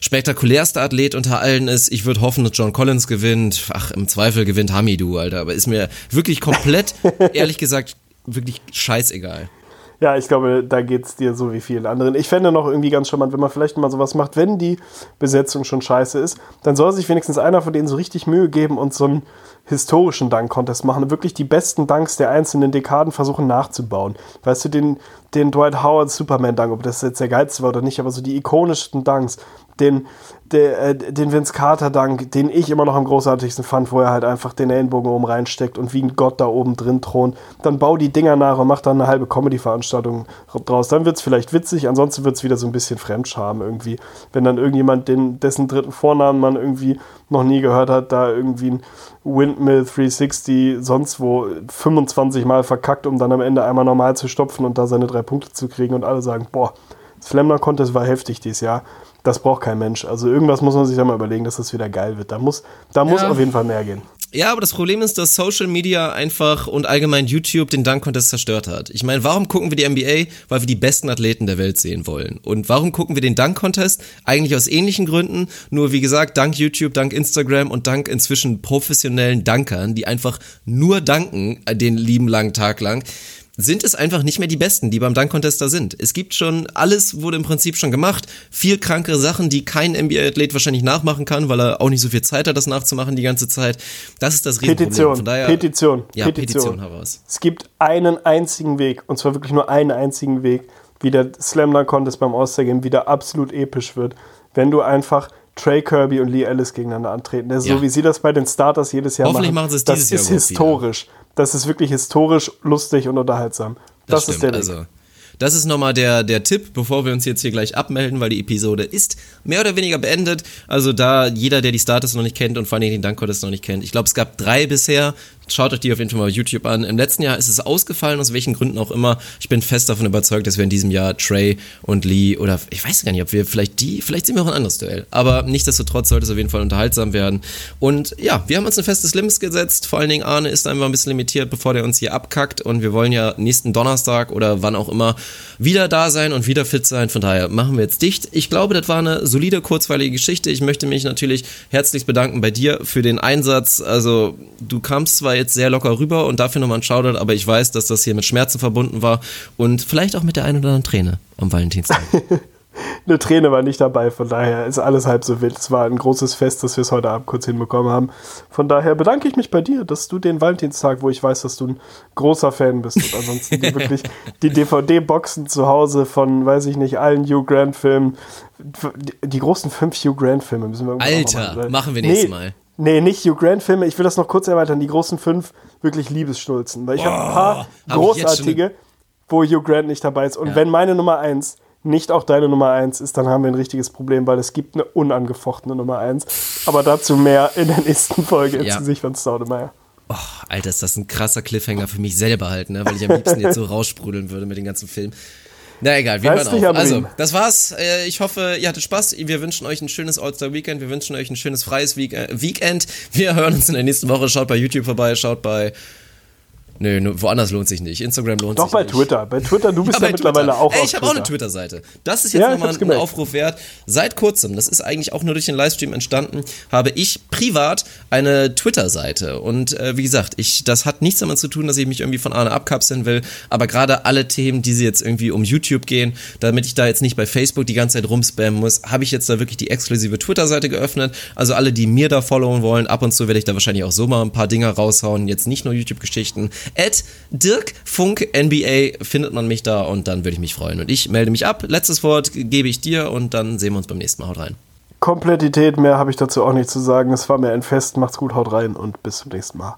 spektakulärste Athlet unter allen ist. Ich würde hoffen, dass John Collins gewinnt. Ach, im Zweifel gewinnt Hamidu, Alter. Aber ist mir wirklich komplett, [laughs] ehrlich gesagt, wirklich scheißegal. Ja, ich glaube, da geht es dir so wie vielen anderen. Ich fände noch irgendwie ganz charmant, wenn man vielleicht mal sowas macht, wenn die Besetzung schon scheiße ist, dann soll sich wenigstens einer von denen so richtig Mühe geben und so einen historischen Dank-Contest machen. Wirklich die besten Danks der einzelnen Dekaden versuchen nachzubauen. Weißt du, den, den Dwight Howard Superman-Dank, ob das jetzt der geilste war oder nicht, aber so die ikonischsten Danks, den, äh, den Vince Carter-Dank, den ich immer noch am großartigsten fand, wo er halt einfach den Ellenbogen oben reinsteckt und wie ein Gott da oben drin thront. Dann bau die Dinger nach und mach dann eine halbe Comedy-Veranstaltung draus. Dann wird es vielleicht witzig, ansonsten wird es wieder so ein bisschen Fremdscham irgendwie. Wenn dann irgendjemand, den, dessen dritten Vornamen man irgendwie noch nie gehört hat, da irgendwie ein Windmill 360 sonst wo 25 Mal verkackt, um dann am Ende einmal normal zu stopfen und da seine drei Punkte zu kriegen und alle sagen, boah, Slammer Contest war heftig dieses Jahr. Das braucht kein Mensch. Also irgendwas muss man sich da mal überlegen, dass das wieder geil wird. Da muss, da muss Ja. auf jeden Fall mehr gehen. Ja, aber das Problem ist, dass Social Media einfach und allgemein YouTube den Dunk Contest zerstört hat. Ich meine, warum gucken wir die NBA? Weil wir die besten Athleten der Welt sehen wollen. Und warum gucken wir den Dunk Contest? Eigentlich aus ähnlichen Gründen. Nur wie gesagt, dank YouTube, dank Instagram und dank inzwischen professionellen Dankern, die einfach nur danken äh, den lieben langen Tag lang sind es einfach nicht mehr die Besten, die beim Dunk Contest da sind. Es gibt schon, alles wurde im Prinzip schon gemacht. Viel kranke Sachen, die kein NBA-Athlet wahrscheinlich nachmachen kann, weil er auch nicht so viel Zeit hat, das nachzumachen die ganze Zeit. Das ist das Riesenproblem. Petition, daher, Petition, Ja, Petition, heraus. Es gibt einen einzigen Weg, und zwar wirklich nur einen einzigen Weg, wie der Slam Dunk Contest beim All-Star Game wieder absolut episch wird, wenn du einfach Trey Kirby und Lee Ellis gegeneinander antreten. Das ist Ja. So wie sie das bei den Starters jedes Jahr Hoffentlich machen. machen sie es das dieses Jahr ist überhaupt wieder. Das ist wirklich historisch, lustig und unterhaltsam. Das, ist der Weg. Also, das ist nochmal der, der Tipp, bevor wir uns jetzt hier gleich abmelden, weil die Episode ist mehr oder weniger beendet. Also da jeder, der die Starters noch nicht kennt und vor allem den Dunk Contest noch nicht kennt. Ich glaube, es gab drei bisher. Schaut euch die auf jeden Fall mal auf YouTube an. Im letzten Jahr ist es ausgefallen, aus welchen Gründen auch immer. Ich bin fest davon überzeugt, dass wir in diesem Jahr Trey und Lee oder ich weiß gar nicht, ob wir vielleicht die, vielleicht sehen wir auch ein anderes Duell. Aber nichtsdestotrotz sollte es auf jeden Fall unterhaltsam werden. Und ja, wir haben uns ein festes Limit gesetzt. Vor allen Dingen Arne ist einfach ein bisschen limitiert, bevor der uns hier abkackt. Und wir wollen ja nächsten Donnerstag oder wann auch immer wieder da sein und wieder fit sein. Von daher machen wir jetzt dicht. Ich glaube, das war eine solide, kurzweilige Geschichte. Ich möchte mich natürlich herzlich bedanken bei dir für den Einsatz. Also, du kamst zwar jetzt sehr locker rüber und dafür nochmal ein Shoutout, aber ich weiß, dass das hier mit Schmerzen verbunden war und vielleicht auch mit der einen oder anderen Träne am Valentinstag. [laughs] Eine Träne war nicht dabei, von daher ist alles halb so wild. Es war ein großes Fest, dass wir es heute Abend kurz hinbekommen haben. Von daher bedanke ich mich bei dir, dass du den Valentinstag, wo ich weiß, dass du ein großer Fan bist und ansonsten die [laughs] wirklich die DVD-Boxen zu Hause von, weiß ich nicht, allen Hugh Grant-Filmen, die, die großen fünf Hugh Grant-Filme müssen wir Alter, machen wir nächstes nee, Mal. Nee, nicht Hugh Grant-Filme. Ich will das noch kurz erweitern. Die großen fünf wirklich Liebesschnulzen. Weil ich habe ein paar hab großartige, wo Hugh Grant nicht dabei ist. Und Ja. wenn meine Nummer eins nicht auch deine Nummer eins ist, dann haben wir ein richtiges Problem, weil es gibt eine unangefochtene Nummer eins. Aber dazu mehr in der nächsten Folge Ja. Gesicht von Staudemeyer. Oh, Alter, ist das ein krasser Cliffhanger für mich selber halt, ne? weil ich am liebsten jetzt so [laughs] raussprudeln würde mit den ganzen Filmen. Na egal, wir hören auf. am Also, das war's. Äh, Ich hoffe, ihr hattet Spaß. Wir wünschen euch ein schönes All-Star-Weekend. Wir wünschen euch ein schönes freies äh, Weekend. Wir hören uns in der nächsten Woche. Schaut bei YouTube vorbei, schaut bei... Nö, woanders lohnt sich nicht. Instagram lohnt Doch sich bei nicht. Twitter. Bei Twitter, du bist ja, bei mittlerweile Twitter. auch Ey, ich habe auch eine Twitter. Twitter-Seite. Das ist jetzt Ja, nochmal ein. Aufruf wert. Seit kurzem, das ist eigentlich auch nur durch den Livestream entstanden, habe ich privat eine Twitter-Seite. Und äh, wie gesagt, ich, das hat nichts damit zu tun, dass ich mich irgendwie von Arne abkapseln will. Aber gerade alle Themen, die sie jetzt irgendwie um YouTube gehen, damit ich da jetzt nicht bei Facebook die ganze Zeit rumspammen muss, habe ich jetzt da wirklich die exklusive Twitter-Seite geöffnet. Also alle, die mir da followen wollen, ab und zu werde ich da wahrscheinlich auch so mal ein paar Dinger raushauen. Jetzt nicht nur YouTube-Geschichten. At Dirk Funk NBA findet man mich da und dann würde ich mich freuen. Und ich melde mich ab. Letztes Wort gebe ich dir und dann sehen wir uns beim nächsten Mal. Haut rein. Komplettität. Mehr habe ich dazu auch nicht zu sagen. Es war mir ein Fest. Macht's gut, haut rein und bis zum nächsten Mal.